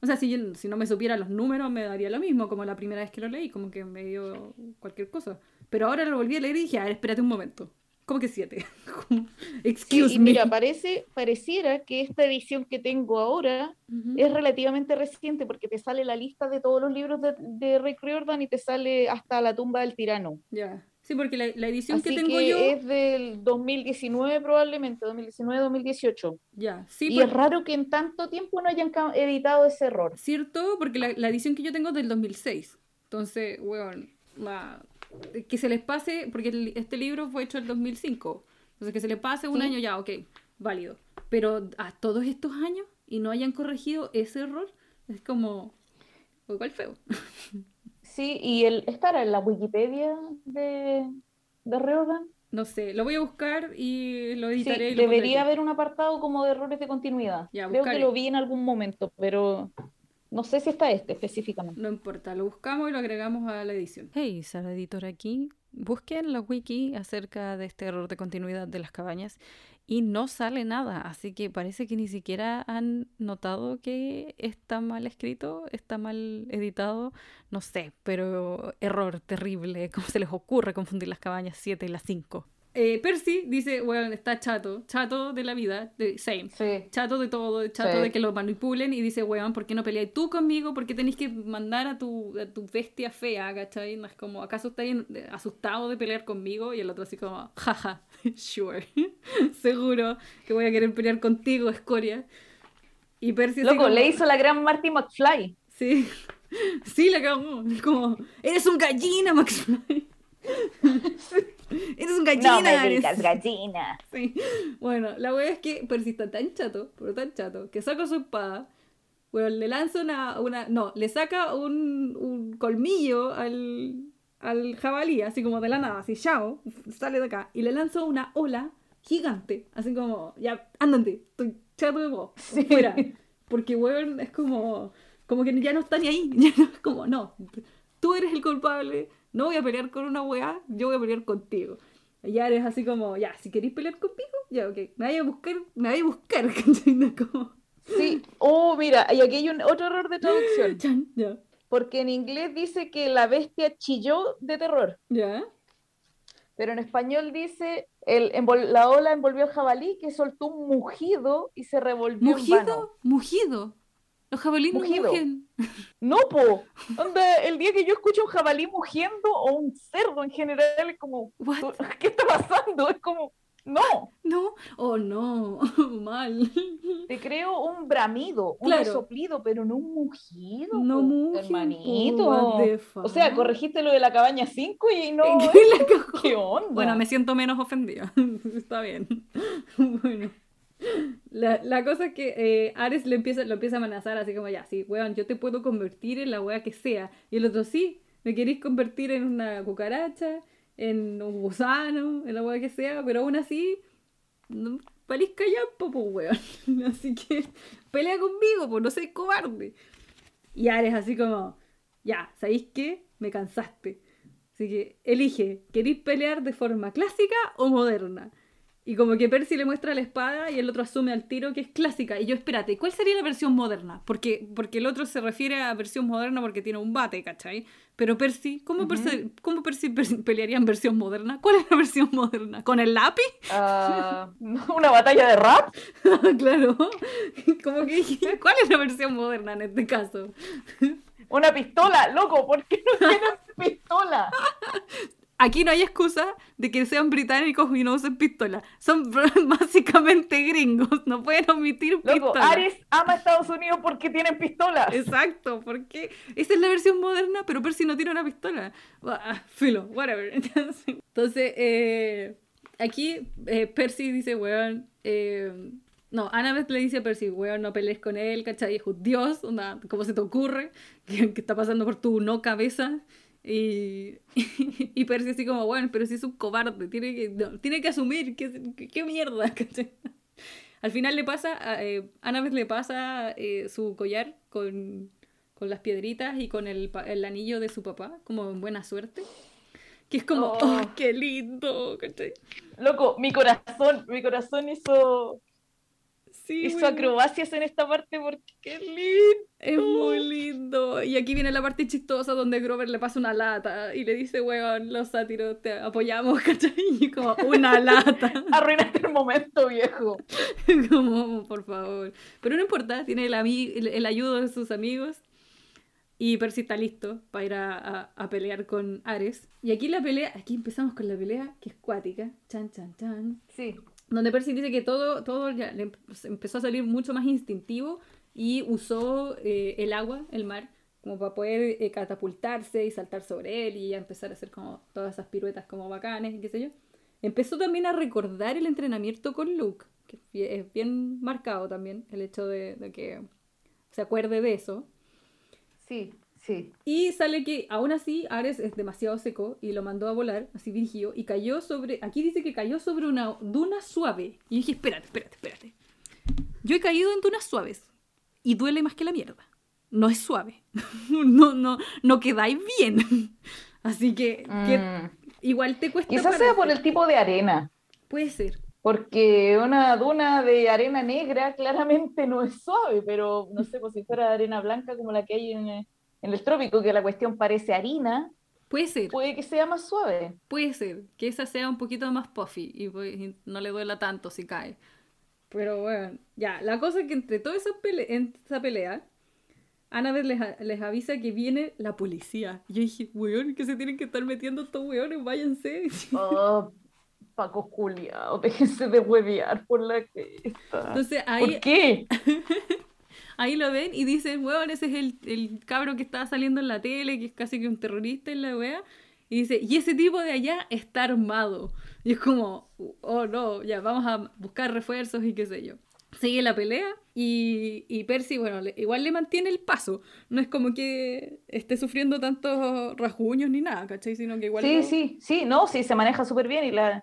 O sea, si, yo, si no me supiera los números me daría lo mismo, como la primera vez que lo leí, como que me dio cualquier cosa. Pero ahora lo volví a leer y dije, a ver, espérate un momento. ¿Cómo que siete? Excuse me. Mira, parece, pareciera que esta edición que tengo ahora es relativamente reciente porque te sale la lista de todos los libros de, de Rick Riordan y te sale hasta La tumba del tirano. Ya. Sí, porque la, la edición que tengo yo. Es del 2019, probablemente, 2019-2018. Ya, sí. Y es raro que en tanto tiempo no hayan editado ese error. Cierto, porque la, la edición que yo tengo es del 2006. Entonces, bueno, la, que se les pase, porque este libro fue hecho en el 2005, entonces que se les pase un año ya, ok, válido. Pero a todos estos años y no hayan corregido ese error, es como, igual feo. Sí, y el, ¿estará en la Wikipedia de, de Reorgan? No sé, lo voy a buscar y lo editaré. debería haber un apartado como de errores de continuidad. Creo que lo vi en algún momento, pero no sé si está este específicamente. No importa, lo buscamos y lo agregamos a la edición. Hey, Sara Editor aquí. Busqué en la wiki acerca de este error de continuidad de las cabañas y no sale nada, así que parece que ni siquiera han notado que está mal escrito, está mal editado, no sé, pero error terrible, ¿cómo se les ocurre confundir las cabañas 7 y las 5? Eh, Percy dice, bueno, está chato, chato de la vida, de, same, chato de todo, chato de que lo manipulen y dice, weón, ¿por qué no peleáis tú conmigo? ¿Por qué tenéis que mandar a tu, a tu bestia fea, cachai? No es como, ¿acaso estáis asustado de pelear conmigo? Y el otro así como, jaja, sure, seguro que voy a querer pelear contigo, escoria. Y Percy Loco, le hizo la gran Marty McFly. Sí, sí, le cagó, como, eres un gallina, McFly. Eres un gallina. No me digas gallina. Sí. Bueno, la wea es que Percy está tan chato, pero tan chato, que saca su espada. Bueno, le lanza una, una. No, le saca un, un colmillo al, al jabalí, así como de la nada, así, chao, sale de acá. Y le lanza una ola gigante, así como, ya, ándate, estoy chato de vos, fuera. Porque, weón, es como, como que ya no está ni ahí, ya no, es como, no, tú eres el culpable, no voy a pelear con una weá, yo voy a pelear contigo. Y ya eres así como, ya, si queréis pelear conmigo, ya, ok, me vaya a buscar, me vaya a buscar, como... Sí, oh, mira, y aquí hay un otro error de traducción. ya. Porque en inglés dice que la bestia chilló de terror. Ya. Pero en español dice, el, la ola envolvió al jabalí que soltó un mugido y se revolvió ¿Mugido? en vano. ¿Mugido? Los jabalíes mugen. No, po. el día que yo escucho un jabalí mugiendo o un cerdo en general es como, ¿qué está pasando? Es como, no. No, oh no, mal. Te creo un bramido, un soplido, pero no un mugido. No mugido. Hermanito. O sea, corregiste lo de la cabaña 5 y no. ¿Qué onda? Bueno, me siento menos ofendida. Está bien. bueno. La, la, cosa es que eh, Ares le empieza, lo empieza a amenazar así como ya, sí, weón, yo te puedo convertir en la wea que sea. Y el otro, sí, me queréis convertir en una cucaracha, en un gusano, en la wea que sea, pero aún así, no, parís callampo, pues weón. Así que pelea conmigo, pues no seas cobarde. Y Ares así como, ya, ¿sabéis qué? Me cansaste. Así que elige, ¿queréis pelear de forma clásica o moderna? Y como que Percy le muestra la espada y el otro asume al tiro que es clásica. Y yo, espérate, ¿cuál sería la versión moderna? Porque, porque el otro se refiere a versión moderna porque tiene un bate, ¿cachai? Pero Percy, ¿cómo, Percy, ¿cómo Percy pelearía en versión moderna? ¿Cuál es la versión moderna? ¿Con el lápiz? Uh, ¿Una batalla de rap? claro. Como que ¿cuál es la versión moderna en este caso? Una pistola, loco, ¿por qué no tienen pistola? Aquí no hay excusa de que sean británicos y no usen pistola. Son básicamente gringos, no pueden omitir Loco, pistola. Ares ama a Estados Unidos porque tienen pistolas. Exacto, porque esa es la versión moderna, pero Percy no tiene una pistola. Ah, Filo, whatever. Entonces, eh, aquí eh, Percy dice, weón, eh, no, Annabeth le dice a Percy, weón, no pelees con él, ¿cachai? Dios, onda, ¿cómo se te ocurre? ¿Qué, qué está pasando por tu no cabeza? Y, y Percy así como, bueno, pero si es un cobarde, tiene que, no, tiene que asumir, ¿qué, qué, mierda? ¿cachai? Al final le pasa, a, eh, Annabeth le pasa eh, su collar con, con las piedritas y con el, el anillo de su papá, como en buena suerte. Que es como, Oh. ¡oh, qué lindo! ¿cachai? Loco, mi corazón, mi corazón hizo, Sí, hizo acrobacias en esta parte porque qué lindo. Es muy lindo. Y aquí viene la parte chistosa donde Grover le pasa una lata y le dice, weón, los sátiros te apoyamos, ¿cachai? Y como, una lata. Arruinaste el momento, viejo. como, por favor. Pero no importa, tiene el, el, el ayudo de sus amigos. Y Percy está listo para ir a, a- a pelear con Ares. Y aquí la pelea, aquí empezamos con la pelea, que es cuática. Chan, chan, chan. Sí. Donde Percy dice que todo, todo ya le empe- empezó a salir mucho más instintivo y usó eh, el agua, el mar, como para poder eh, catapultarse y saltar sobre él y empezar a hacer como todas esas piruetas como bacanes y qué sé yo. Empezó también a recordar el entrenamiento con Luke, que es bien- marcado también el hecho de que se acuerde de eso. Sí, sí. Y sale que aún así Ares es demasiado seco y lo mandó a volar, así dirigido, y cayó sobre. Aquí dice que cayó sobre una duna suave. Y dije, espérate, espérate, espérate. Yo he caído en dunas suaves y duele más que la mierda. No es suave. no, no, no quedáis bien. así que, que Mm. igual te cuesta. Quizás sea por el tipo de arena. Puede ser. Porque una duna de arena negra claramente no es suave, pero no sé, pues si fuera arena blanca como la que hay en, eh, en el trópico, que la cuestión parece harina, Puede ser. puede que sea más suave. Puede ser que esa sea un poquito más puffy y, y no le duela tanto si cae. Pero bueno, ya, la cosa es que entre toda esa, pele- en esa pelea, Annabeth les, les avisa que viene la policía. Y yo dije, weón, que se tienen que estar metiendo estos weones, váyanse. Oh, Paco culiao, déjense de huevear por la cresta. Entonces ahí, ¿Por qué? ahí lo ven y dicen, weón, ese es el, el cabro que estaba saliendo en la tele, que es casi que un terrorista en la wea. Y dice, y ese tipo de allá está armado. Y es como, oh no, ya vamos a buscar refuerzos y qué sé yo. Sigue la pelea y, y Percy, bueno, le- igual le mantiene el paso. No es como que esté sufriendo tantos rasguños ni nada, ¿cachai? Sino que igual... Sí, lo- sí, sí, no, sí, se maneja súper bien y la...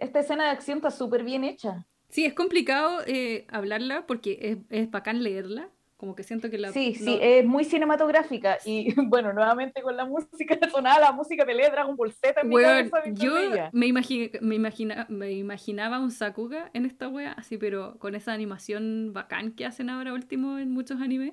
esta escena de acción está súper bien hecha. Sí, es complicado eh, hablarla porque es, es bacán leerla. Como que siento que la... Sí, sí, es muy cinematográfica y bueno, nuevamente con la música sonaba la música pelea de Dragon Ball Z en mi cabeza yo me, imagi- me, imagina- me imaginaba un Sakuga en esta wea, así, pero con esa animación bacán que hacen ahora último en muchos animes,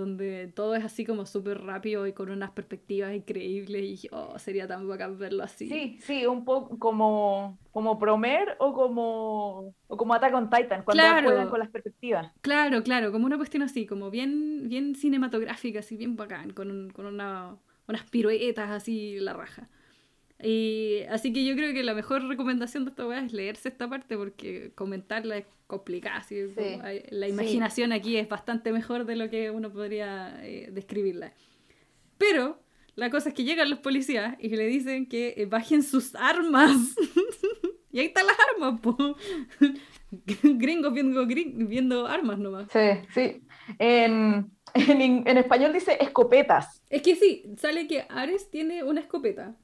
donde todo es así como súper rápido y con unas perspectivas increíbles, y oh, sería tan bacán verlo así. Sí, sí, un poco como, como Promer o como, o como Attack on Titan, cuando Claro. juegan con las perspectivas. Claro, claro, como una cuestión así, como bien, bien cinematográfica, así, bien bacán, con, un- con una, unas piruetas así, la raja. Y así que yo creo que la mejor recomendación de esta weá es leerse esta parte porque comentarla es complicada. así, Sí, como la sí. imaginación aquí es bastante mejor de lo que uno podría eh, describirla. Pero la cosa es que llegan los policías y le dicen que eh, bajen sus armas. y ahí están las armas, po. Gringos viendo, gring- viendo armas nomás. Sí, sí. En, en, en español dice escopetas. Es que sí, sale que Ares tiene una escopeta,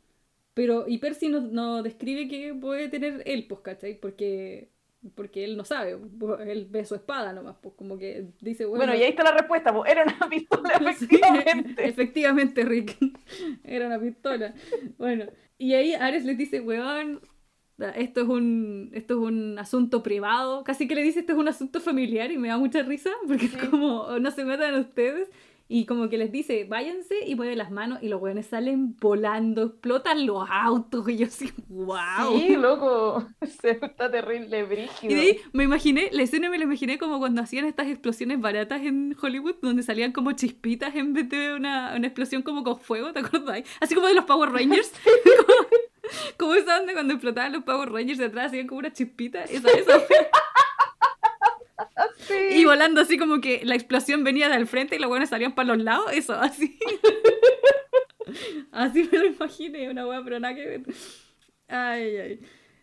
pero y Percy no, no describe que puede tener él, pues, ¿cachai? Porque, porque él no sabe, pues, él ve su espada nomás, pues como que dice, bueno, Bueno, y ahí está la respuesta, po, era una pistola, Sí, efectivamente. efectivamente, Rick, era una pistola. Bueno, y ahí Ares le dice, weón, esto es un, esto es un asunto privado, casi que le dice esto es un asunto familiar y me da mucha risa, porque Sí. es como, no se metan ustedes. Y como que les dice, váyanse y mueve las manos y los weones salen volando, explotan los autos y yo así, wow. Sí, loco, se está terrible, brígido. Y de ahí me imaginé, la escena me la imaginé como cuando hacían estas explosiones baratas en Hollywood, donde salían como chispitas en vez de una, una explosión como con fuego, ¿te acuerdas? Así como de los Power Rangers. como, como esa onda cuando explotaban los Power Rangers de atrás, hacían como una chispita. Esa, esa. Sí. Y volando así como que la explosión venía del frente y los buenos salían para los lados, eso, así. así me lo imaginé, una wea, pero nada que ver. Ay, ay.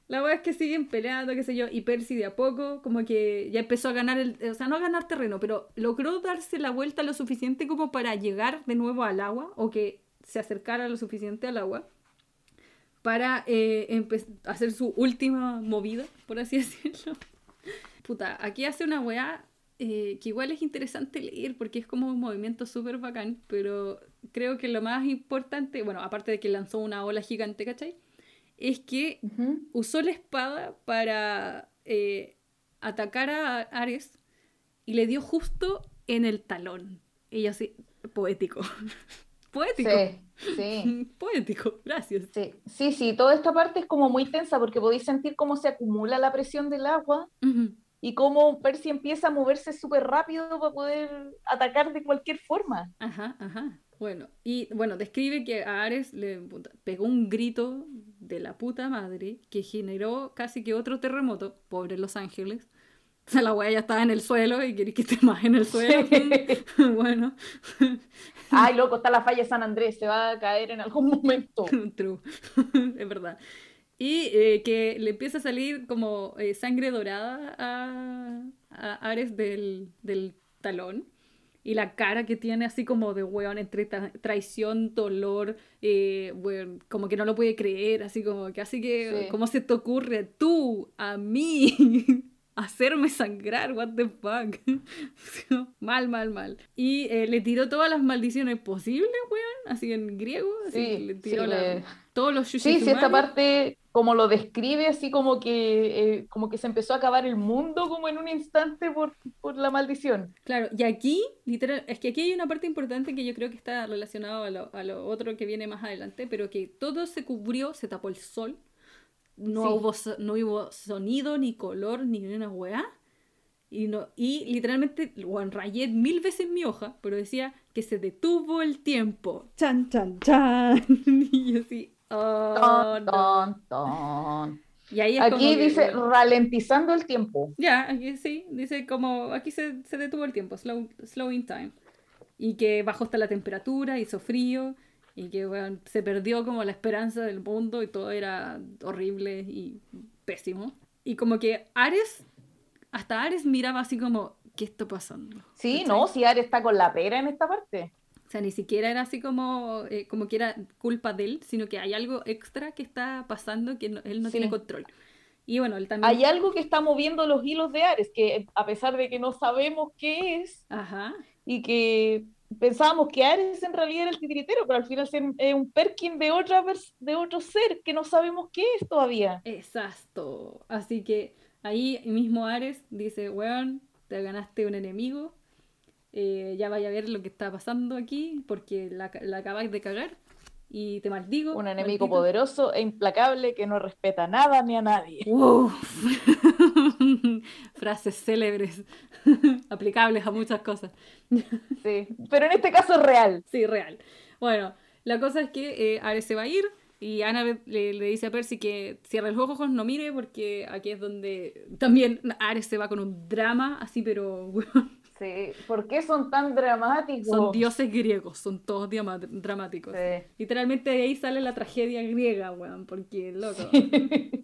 La wea es que siguen peleando, qué sé yo, y Percy de a poco, como que ya empezó a ganar, el, o sea, no a ganar terreno, pero logró darse la vuelta lo suficiente como para llegar de nuevo al agua, o que se acercara lo suficiente al agua, para eh, hacer su última movida, por así decirlo. Puta, aquí hace una weá eh, que igual es interesante leer porque es como un movimiento súper bacán, pero creo que lo más importante, bueno, aparte de que lanzó una ola gigante, ¿cachai? Es que usó la espada para eh, atacar a Ares y le dio justo en el talón. Ella así, poético. poético. Sí, sí. Poético, gracias. Sí, sí, sí, toda esta parte es como muy tensa porque podéis sentir cómo se acumula la presión del agua Ujú. Y cómo Percy empieza a moverse súper rápido para poder atacar de cualquier forma. Ajá, ajá. Bueno, y bueno, describe que a Ares le pegó un grito de la puta madre que generó casi que otro terremoto, pobre Los Ángeles. O sea, la wea ya estaba en el suelo y queréis que esté más en el suelo. bueno, Ay, loco, está la falla de San Andrés, se va a caer en algún momento. true, es verdad. Y eh, que le empieza a salir como eh, sangre dorada a, a Ares del, del talón. Y la cara que tiene así como de weón entre tra- traición, dolor, eh, weón, como que no lo puede creer, así como que así que, Sí. ¿cómo se te ocurre tú, a mí, hacerme sangrar? What the fuck? mal, mal, mal. Y eh, le tiró todas las maldiciones posibles, weón, así en griego, así Sí, le sí, tiró la- le- todos los Sí, sí, esta parte como lo describe, así como que, eh, como que se empezó a acabar el mundo como en un instante por, por la maldición. Claro, y aquí, literal, es que aquí hay una parte importante que yo creo que está relacionado a lo, a lo otro que viene más adelante, pero que todo se cubrió, se tapó el sol, no, Sí. hubo, so- no hubo sonido, ni color, ni una weá. Y, no, y literalmente, bueno, rayé mil veces mi hoja, pero decía que se detuvo el tiempo. Chan, chan, chan. Y yo así, Ton, ton, ton. Y ahí es Aquí como que, dice bueno, ralentizando el tiempo. Ya, aquí sí, dice como, aquí se, se detuvo el tiempo, slow, slowing time. Y que bajó hasta la temperatura, hizo frío, y que bueno, se perdió como la esperanza del mundo y todo era horrible y pésimo. Y como que Ares, hasta Ares miraba así como, ¿qué está pasando? Sí, no, si Ares está con la pera en esta parte. O sea, ni siquiera era así como, eh, como que era culpa de él, sino que hay algo extra que está pasando que no- él no Sí. tiene control. Y bueno, él también... Hay algo que está moviendo los hilos de Ares, que a pesar de que no sabemos qué es Ajá. y que pensábamos que Ares en realidad era el titiritero, pero al final es un Perkin de, otra de otro ser que no sabemos qué es todavía. Exacto. Así que ahí mismo Ares dice, weón, te ganaste un enemigo. Eh, ya vaya a ver lo que está pasando aquí porque la, la acabáis de cagar y te maldigo. Un enemigo maldito". poderoso e implacable que no respeta nada ni a nadie. Frases célebres, aplicables a muchas cosas. Sí, pero en este caso es real. Sí, real. Bueno, la cosa es que eh, Ares se va a ir y Annabeth le, le dice a Percy que cierre los ojos, no mire, porque aquí es donde también Ares se va con un drama, así, pero Sí, ¿por qué son tan dramáticos? son dioses griegos, son todos dramáticos. Sí. Literalmente de ahí sale la tragedia griega, weón, porque loco.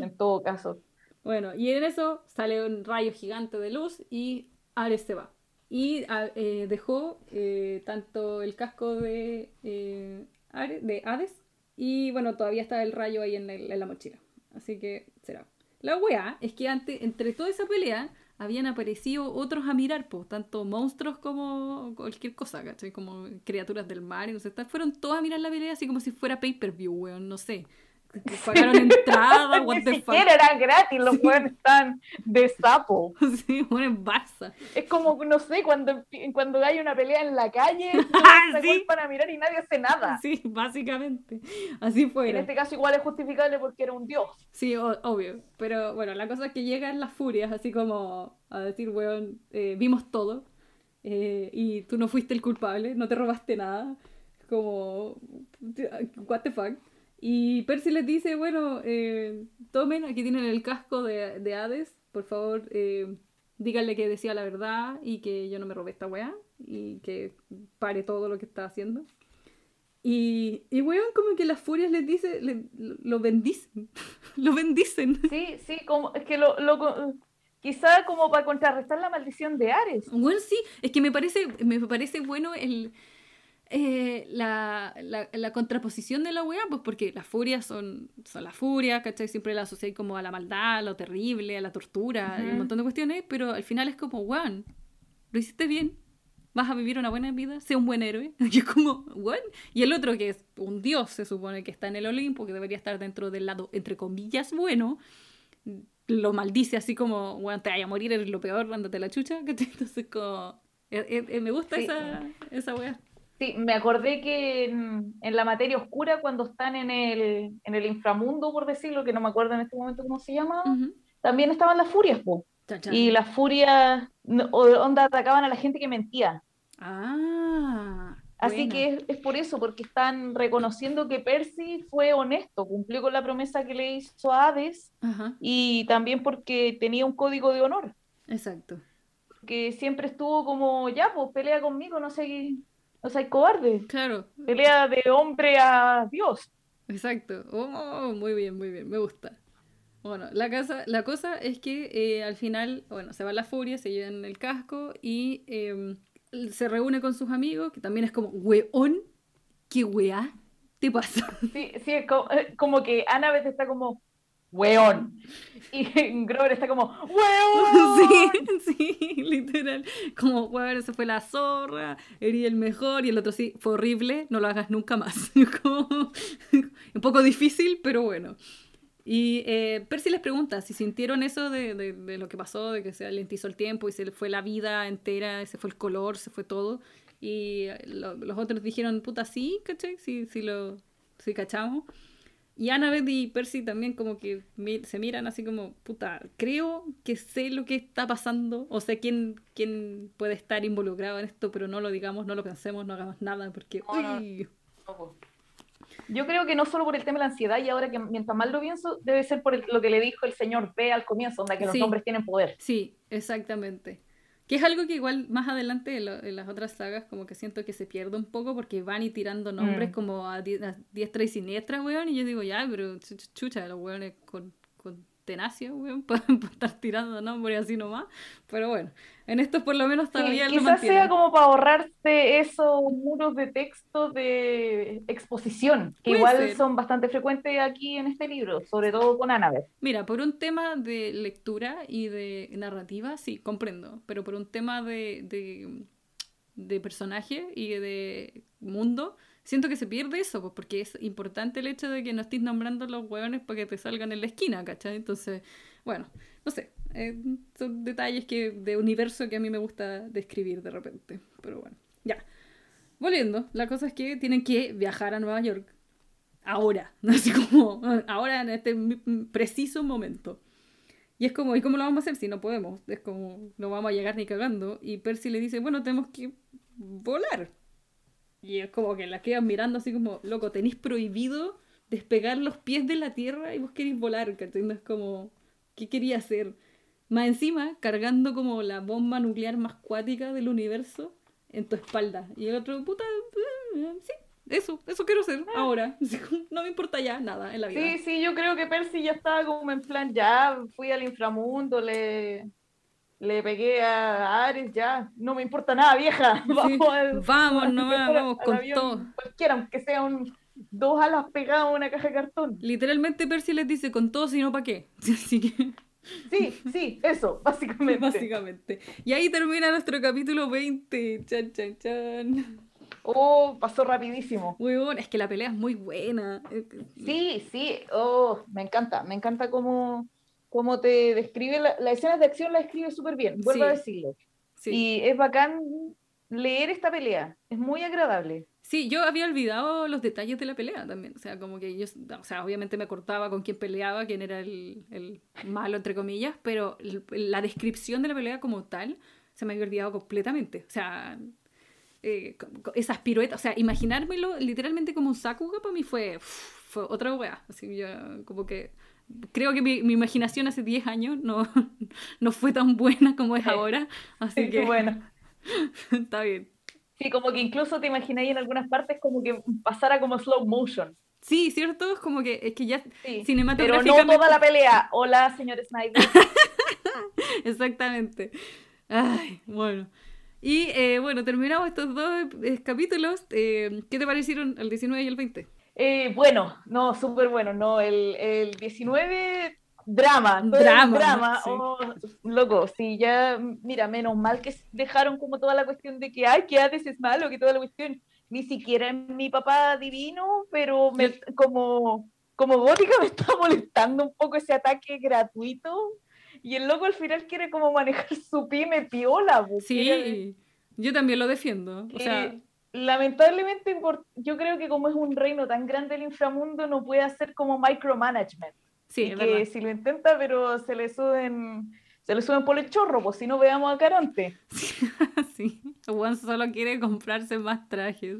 en todo caso. Bueno, y en eso sale un rayo gigante de luz y Ares se va. Y a- eh, dejó eh, tanto el casco de, eh, Are- de Hades y bueno, todavía está el rayo ahí en, el- en la mochila. Así que será. La weá es que antes, entre toda esa pelea, habían aparecido otros a mirar, pues, tanto monstruos como cualquier cosa, ¿cachai? Como criaturas del mar y no sé, fueron todos a mirar la pelea así como si fuera pay-per-view, weón, no sé. Pagaron entrada, what Ni the fuck. siquiera era gratis, los weones están de sapo. Sí, bueno, en Barça. Es como, no sé, cuando, cuando hay una pelea en la calle, Ah, se sí. vuelven a mirar y nadie hace nada. Sí, básicamente. Así En fuera. este caso igual es justificable porque era un dios. Sí, obvio. Pero bueno, la cosa es que llegan las furias, así como a decir, weón, eh, vimos todo. eh, y tú no fuiste el culpable, no te robaste nada. Como, what the fuck. Y Percy les dice, bueno, eh, tomen, aquí tienen el casco de, de Hades, por favor, eh, díganle que decía la verdad y que yo no me robé esta weá y que pare todo lo que está haciendo. Y, y weón, como que las furias les dice, le- lo bendicen, lo bendicen. Sí, sí, como, es que lo, lo- quizá como para contrarrestar la maldición de Ares. Bueno, sí, es que me parece, me parece bueno el, eh, la, la, la contraposición de la weá, pues porque las furias son, son las furias, ¿cachai? Siempre la asocié como a la maldad, a lo terrible, a la tortura, y un montón de cuestiones, pero al final es como, weón, lo hiciste bien, vas a vivir una buena vida, sé un buen héroe. Y es como, weón. Y el otro, que es un dios, se supone que está en el Olimpo, que debería estar dentro del lado, entre comillas, bueno, lo maldice así como, weón, te vaya a morir, eres lo peor, ándate la chucha, ¿cachai? Entonces como... eh, eh, eh, me gusta Sí. esa, esa weá. Sí, me acordé que en, en la materia oscura, cuando están en el, en el inframundo, por decirlo, que no me acuerdo en este momento cómo se llama, también estaban las furias, po. Y las furias, onda, atacaban a la gente que mentía. Ah. Así buena. que es, es por eso, porque están reconociendo que Percy fue honesto, cumplió con la promesa que le hizo a Hades Ajá, y también porque tenía un código de honor, exacto. que siempre estuvo como, ya, pues pelea conmigo, no sé, no seas cobarde, Claro, pelea de hombre a Dios. exacto. Oh, muy bien, muy bien, me gusta. Bueno, la, casa, la cosa es que eh, al final, bueno, se va la furia, se llevan el casco y eh, se reúne con sus amigos, que también es como, weón, ¿qué weá te pasa? Sí, sí, es como, eh, como que Annabeth está como, weón, y Grover está como, weón. Sí, sí, literal. Como, weón, se fue la zorra, herí el mejor, y el otro sí, fue horrible, no lo hagas nunca más. Como, un poco difícil, pero bueno. Y eh, Percy les pregunta si sintieron eso de, de- de lo que pasó, de que se alentizó el tiempo y se fue la vida entera, se fue el color, se fue todo. Y eh, lo- los otros dijeron, puta, sí, ¿cachai? Sí, sí lo sí cachamos. Y Annabeth y Percy también como que mi- se miran así como, puta, creo que sé lo que está pasando, o sé quién, quién puede estar involucrado en esto, pero no lo digamos, no lo pensemos, no hagamos nada, porque... No, Yo creo que no solo por el tema de la ansiedad, y ahora que mientras más lo pienso, debe ser por el- lo que le dijo el señor B al comienzo, onda que los Sí. nombres tienen poder. Sí, exactamente. Que es algo que igual más adelante en, lo- en las otras sagas como que siento que se pierde un poco porque van y tirando nombres Mm. como a, die- a diestra y siniestra, weón, y yo digo, ya, pero ch- ch- chucha, los weones con tenacia, weón, pueden estar tirando nombres así nomás. Pero bueno, en estos por lo menos Sí, todavía lo quizás mantienen. sea como para ahorrarse esos muros de texto de exposición, que Puede igual ser. son bastante frecuentes aquí en este libro, sobre todo con Annabeth. Mira, por un tema de lectura y de narrativa, sí, comprendo, pero por un tema de, de, de personaje y de mundo, siento que se pierde eso, pues, porque es importante el hecho de que no estés nombrando los hueones para que te salgan en la esquina, ¿cachai? Entonces, bueno, no sé, eh, son detalles que, de universo que a mí me gusta describir de repente, pero bueno, ya. Volviendo, la cosa es que tienen que viajar a Nueva York ahora, así como ahora en este preciso momento. Y es como, ¿y cómo lo vamos a hacer si no podemos? Es como, no vamos a llegar ni cagando. Y Percy le dice, bueno, tenemos que volar. Y es como que la quedan mirando así como, loco, tenéis prohibido despegar los pies de la tierra y vos queréis volar, ¿cachai? No Es como, ¿qué quería hacer? Más encima, cargando como la bomba nuclear más cuática del universo en tu espalda. Y el otro, puta, eh, sí, eso, eso quiero hacer ahora. Así como, No me importa ya nada en la vida. Sí, sí, yo creo que Percy ya estaba como en plan, ya fui al inframundo, le, le pegué a Ares, ya, no me importa nada, vieja. Vamos, al- Vamos nomás, al vamos con avión todo. Cualquiera, aunque sea un, dos alas pegadas a una caja de cartón. Literalmente Percy les dice con todo, sino para qué. Así que, Sí, sí, eso, básicamente. básicamente. Y ahí termina nuestro capítulo 20. Chan, chan, chan. Oh, pasó rapidísimo. Muy bueno, es que la pelea es muy buena. Sí, sí, oh, me encanta, me encanta cómo, cómo te describe, la, la escena de acción la describe súper bien, vuelvo a decirlo. Sí. Y es bacán leer esta pelea, es muy agradable. Sí, yo había olvidado los detalles de la pelea también. O sea, como que yo, o sea, obviamente me cortaba con quién peleaba, quién era el, el malo, entre comillas, pero la descripción de la pelea como tal se me había olvidado completamente. O sea, eh, esas piruetas, o sea, imaginármelo literalmente como un Sakuga para mí fue, fue otra weá. Así yo, como que creo que mi, mi, imaginación hace 10 años no, no fue tan buena como es ahora. Así que. Bueno. está bien. Sí, como que incluso te imagináis en algunas partes como que pasara como slow motion. Sí, ¿cierto? Es como que, es que ya sí, cinematográficamente... Pero no toda la pelea. Hola, señor Snyder. Exactamente. Ay, bueno. Y eh, bueno, terminamos estos dos eh, capítulos. Eh, ¿Qué te parecieron el 19 y el 20? Bueno, no, súper bueno. No, el, el 19 drama, drama, drama. Oh, loco, sí, ya, mira, menos mal que dejaron como toda la cuestión de que, ay, que haces es malo, que toda la cuestión, ni siquiera mi papá divino, pero me, como, como gótica me está molestando un poco ese ataque gratuito, y el loco al final quiere como manejar su pyme piola. Sí, yo también lo defiendo, o sea... Lamentablemente, yo creo que como es un reino tan grande el inframundo, no puede hacer como micromanagement. Sí, que si lo intenta, pero se le suben, se le suben por el chorro, pues si no veamos a Caronte. sí, Juan solo quiere comprarse más trajes.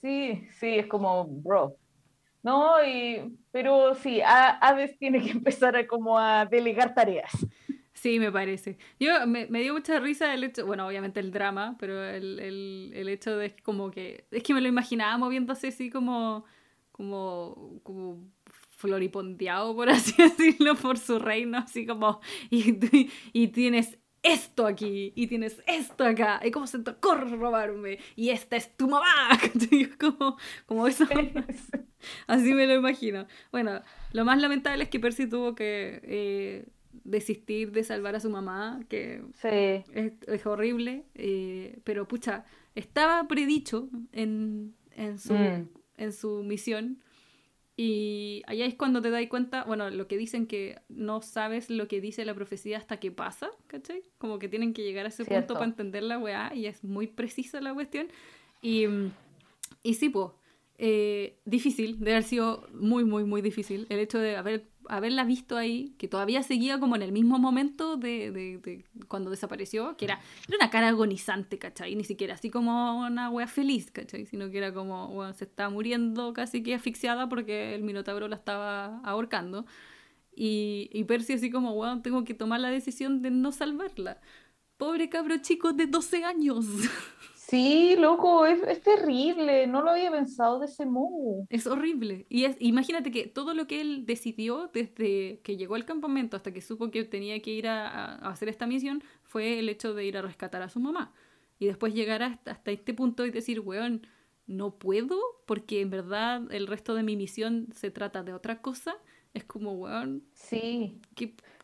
sí, sí, es como, bro. No, y, pero sí, Aves tiene que empezar a como a delegar tareas. Sí, me parece. Yo me, me, dio mucha risa el hecho, bueno, obviamente el drama, pero el, el, el hecho de como que, es que me lo imaginaba moviéndose así como, como, como floriponteado, por así decirlo, por su reino, así como, y, y tienes esto aquí, y tienes esto acá, y cómo se te ocurre robarme, y esta es tu mamá, como, como eso, así me lo imagino. Bueno, lo más lamentable es que Percy tuvo que eh, desistir de salvar a su mamá, que es, horrible, eh, pero pucha, estaba predicho en, en, su, mm. en su misión y allá es cuando te das cuenta, bueno, lo que dicen que no sabes lo que dice la profecía hasta que pasa, ¿cachai? Como que tienen que llegar a ese punto para entender la weá y es muy precisa la cuestión. Y, y sí, pues, difícil, debe haber sido muy, muy, muy difícil el hecho de haber haberla visto ahí, que todavía seguía como en el mismo momento de, de, cuando desapareció, que era, era, una cara agonizante, ¿cachai? Ni siquiera así como una wea feliz, ¿cachai? Sino que era como, se estaba muriendo casi que asfixiada porque el Minotauro la estaba ahorcando. Y, y Percy así como, weón, tengo que tomar la decisión de no salvarla. Pobre cabro chico de 12 años. Sí, loco, es, terrible, no lo había pensado de ese modo. Es horrible. Y es, imagínate que todo lo que él decidió desde que llegó al campamento hasta que supo que tenía que ir a, hacer esta misión fue el hecho de ir a rescatar a su mamá. Y después llegar hasta, hasta este punto y decir, weón, no puedo porque en verdad el resto de mi misión se trata de otra cosa es como, weón. Sí.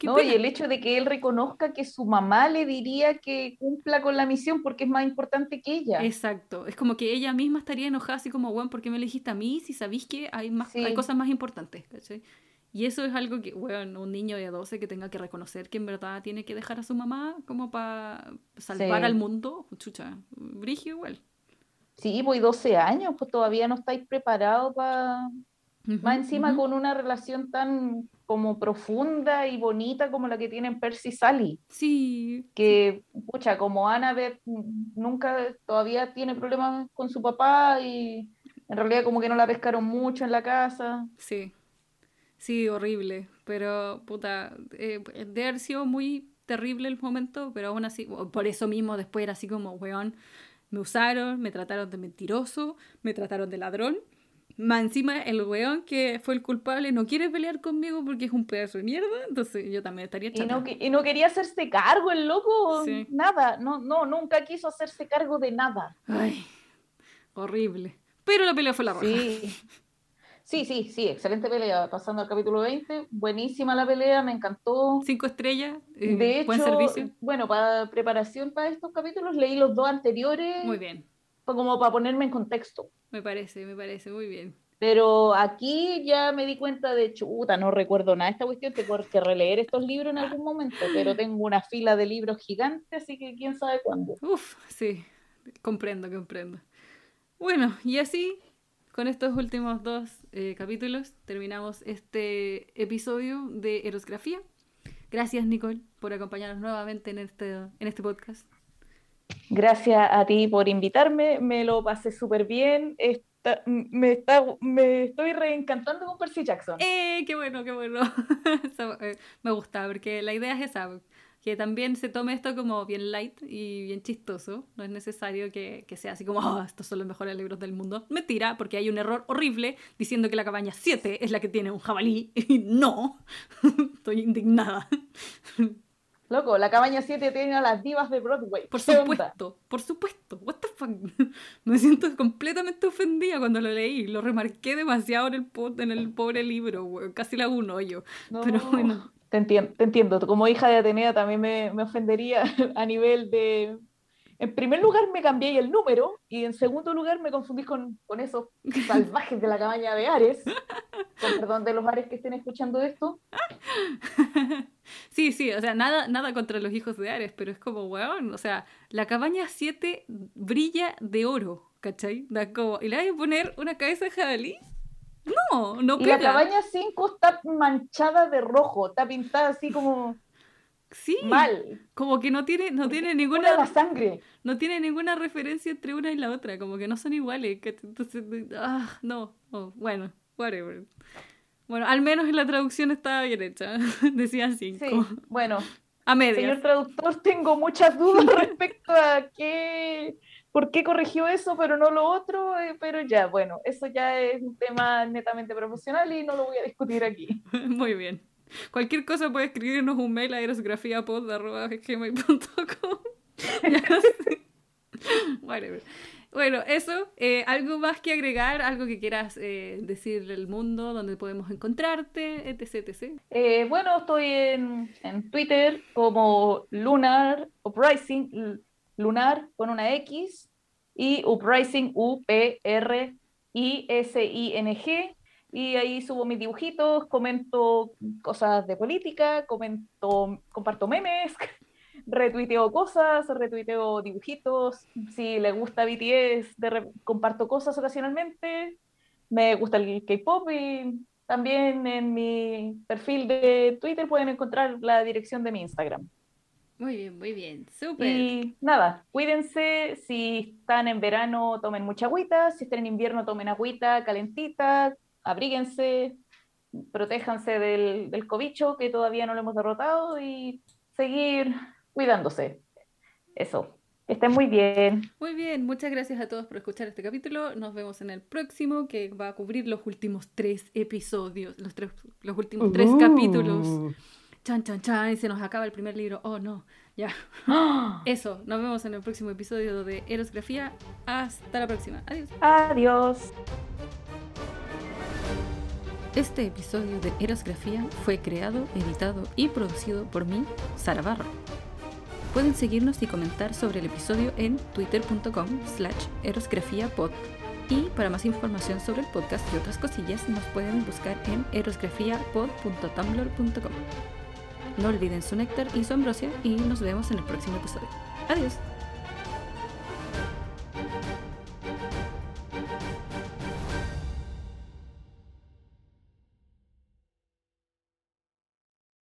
no, y el hecho de que él reconozca que su mamá le diría que cumpla con la misión porque es más importante que ella. Exacto. Es como que ella misma estaría enojada, así como, weón, ¿por qué me elegiste a mí si sabéis que hay, más, hay cosas más importantes? ¿cachai? Y eso es algo que, weón, un niño de 12 que tenga que reconocer que en verdad tiene que dejar a su mamá como para salvar al mundo. Chucha, brigio igual. Sí, pues 12 años, pues todavía no estáis preparados para más encima con una relación tan como profunda y bonita como la que tienen Percy y Sally. Sí. Que, pucha, como Annabeth nunca todavía tiene problemas con su papá y en realidad como que no la pescaron mucho en la casa. Sí. Sí, horrible. Pero, puta, eh, de haber sido muy terrible el momento, pero aún así, por eso mismo después era así como, weón, me usaron, me trataron de mentiroso, me trataron de ladrón más encima el weón que fue el culpable no quiere pelear conmigo porque es un pedazo de mierda, entonces yo también estaría. Y no, y no quería hacerse cargo el loco, nada, no, no, nunca quiso hacerse cargo de nada. Ay, horrible. Pero la pelea fue la roja. Sí. Sí, sí, sí, excelente pelea. Pasando al capítulo 20, buenísima la pelea, me encantó. Cinco estrellas, eh, de hecho, buen servicio. Bueno, para preparación para estos capítulos leí los dos anteriores. Muy bien como para ponerme en contexto. Me parece, me parece, muy bien. Pero aquí ya me di cuenta de chuta, no recuerdo nada de esta cuestión, tengo que releer estos libros en algún momento, pero tengo una fila de libros gigantes, así que quién sabe cuándo. Uf, sí, comprendo, comprendo. Bueno, y así, con estos últimos dos eh, capítulos, terminamos este episodio de Erosgrafía. Gracias, Nicole, por acompañarnos nuevamente en este, en este podcast. Gracias a ti por invitarme, me lo pasé súper bien me, está, me estoy reencantando con Percy Jackson. ¡Eh! ¡Qué bueno, qué bueno! Eh, me gusta, porque la idea es esa, que también se tome esto como bien light y bien chistoso. No es necesario que, que sea así como, oh, estos son los mejores libros del mundo. Mentira, porque hay un error horrible diciendo que la cabaña 7 es la que tiene un jabalí. No, estoy indignada. Loco, la cabaña 7 tiene a las divas de Broadway. Por supuesto, por supuesto. What the fuck? Me siento completamente ofendida cuando lo leí. Lo remarqué demasiado en el, en el pobre libro, casi la uno yo. Pero bueno. Te entiendo, te entiendo. Como hija de Atenea también me, me ofendería a nivel de en primer lugar me cambié el número y en segundo lugar me confundí con, con esos salvajes de la cabaña de Ares. Con perdón de los Ares que estén escuchando esto. Sí, sí, o sea, nada, nada contra los hijos de Ares, pero es como, weón, o sea, la cabaña 7 brilla de oro, ¿cachai? Da como, ¿Y le hay a poner una cabeza de jabalí? No, no Y la cabaña 5 está manchada de rojo, está pintada así como Sí. Mal. Como que no tiene, no tiene ninguna. La sangre. No tiene ninguna referencia entre una y la otra. Como que no son iguales. Entonces, ah, no. Oh, bueno, whatever. Bueno, al menos en la traducción estaba bien hecha. Decía cinco. Sí, bueno. A. Señor traductor, tengo muchas dudas respecto a qué. ¿Por qué corrigió eso, pero no lo otro? Eh, pero ya, bueno, eso ya es un tema netamente profesional y no lo voy a discutir aquí. Muy bien. Cualquier cosa puede escribirnos un mail a erosgrafiapod.gmail.com Bueno, eso. Eh, ¿Algo más que agregar? ¿Algo que quieras eh, decirle al mundo? ¿Dónde podemos encontrarte? Etc. Eh, bueno, estoy en, en, Twitter como Lunar Uprising, Lunar con una X y Uprising U-P-R-I-S-I-N-G y ahí subo mis dibujitos, comento cosas de política, comento, comparto memes, retuiteo cosas, retuiteo dibujitos, si les gusta BTS, comparto cosas ocasionalmente, me gusta el K-pop y también en mi perfil de Twitter pueden encontrar la dirección de mi Instagram. Muy bien, muy bien, súper. Y nada, cuídense, si están en verano tomen mucha agüita, si están en invierno tomen agüita calentita, abríguense, protéjanse del, del cobicho que todavía no lo hemos derrotado y seguir cuidándose. Eso. Estén muy bien. Muy bien, muchas gracias a todos por escuchar este capítulo. Nos vemos en el próximo que va a cubrir los últimos tres episodios, los, tres, los últimos tres uh. capítulos. Chan, chan, chan, y se nos acaba el primer libro. Oh, no, ya. Eso, nos vemos en el próximo episodio de Erosgrafía. Hasta la próxima. Adiós. Adiós. Este episodio de Erosgrafía fue creado, editado y producido por mí, Sara Barra. Pueden seguirnos y comentar sobre el episodio en twitter.com slash erosgrafiapod y para más información sobre el podcast y otras cosillas nos pueden buscar en erosgrafiapod.tumblr.com. No olviden su néctar y su ambrosia y nos vemos en el próximo episodio. Adiós.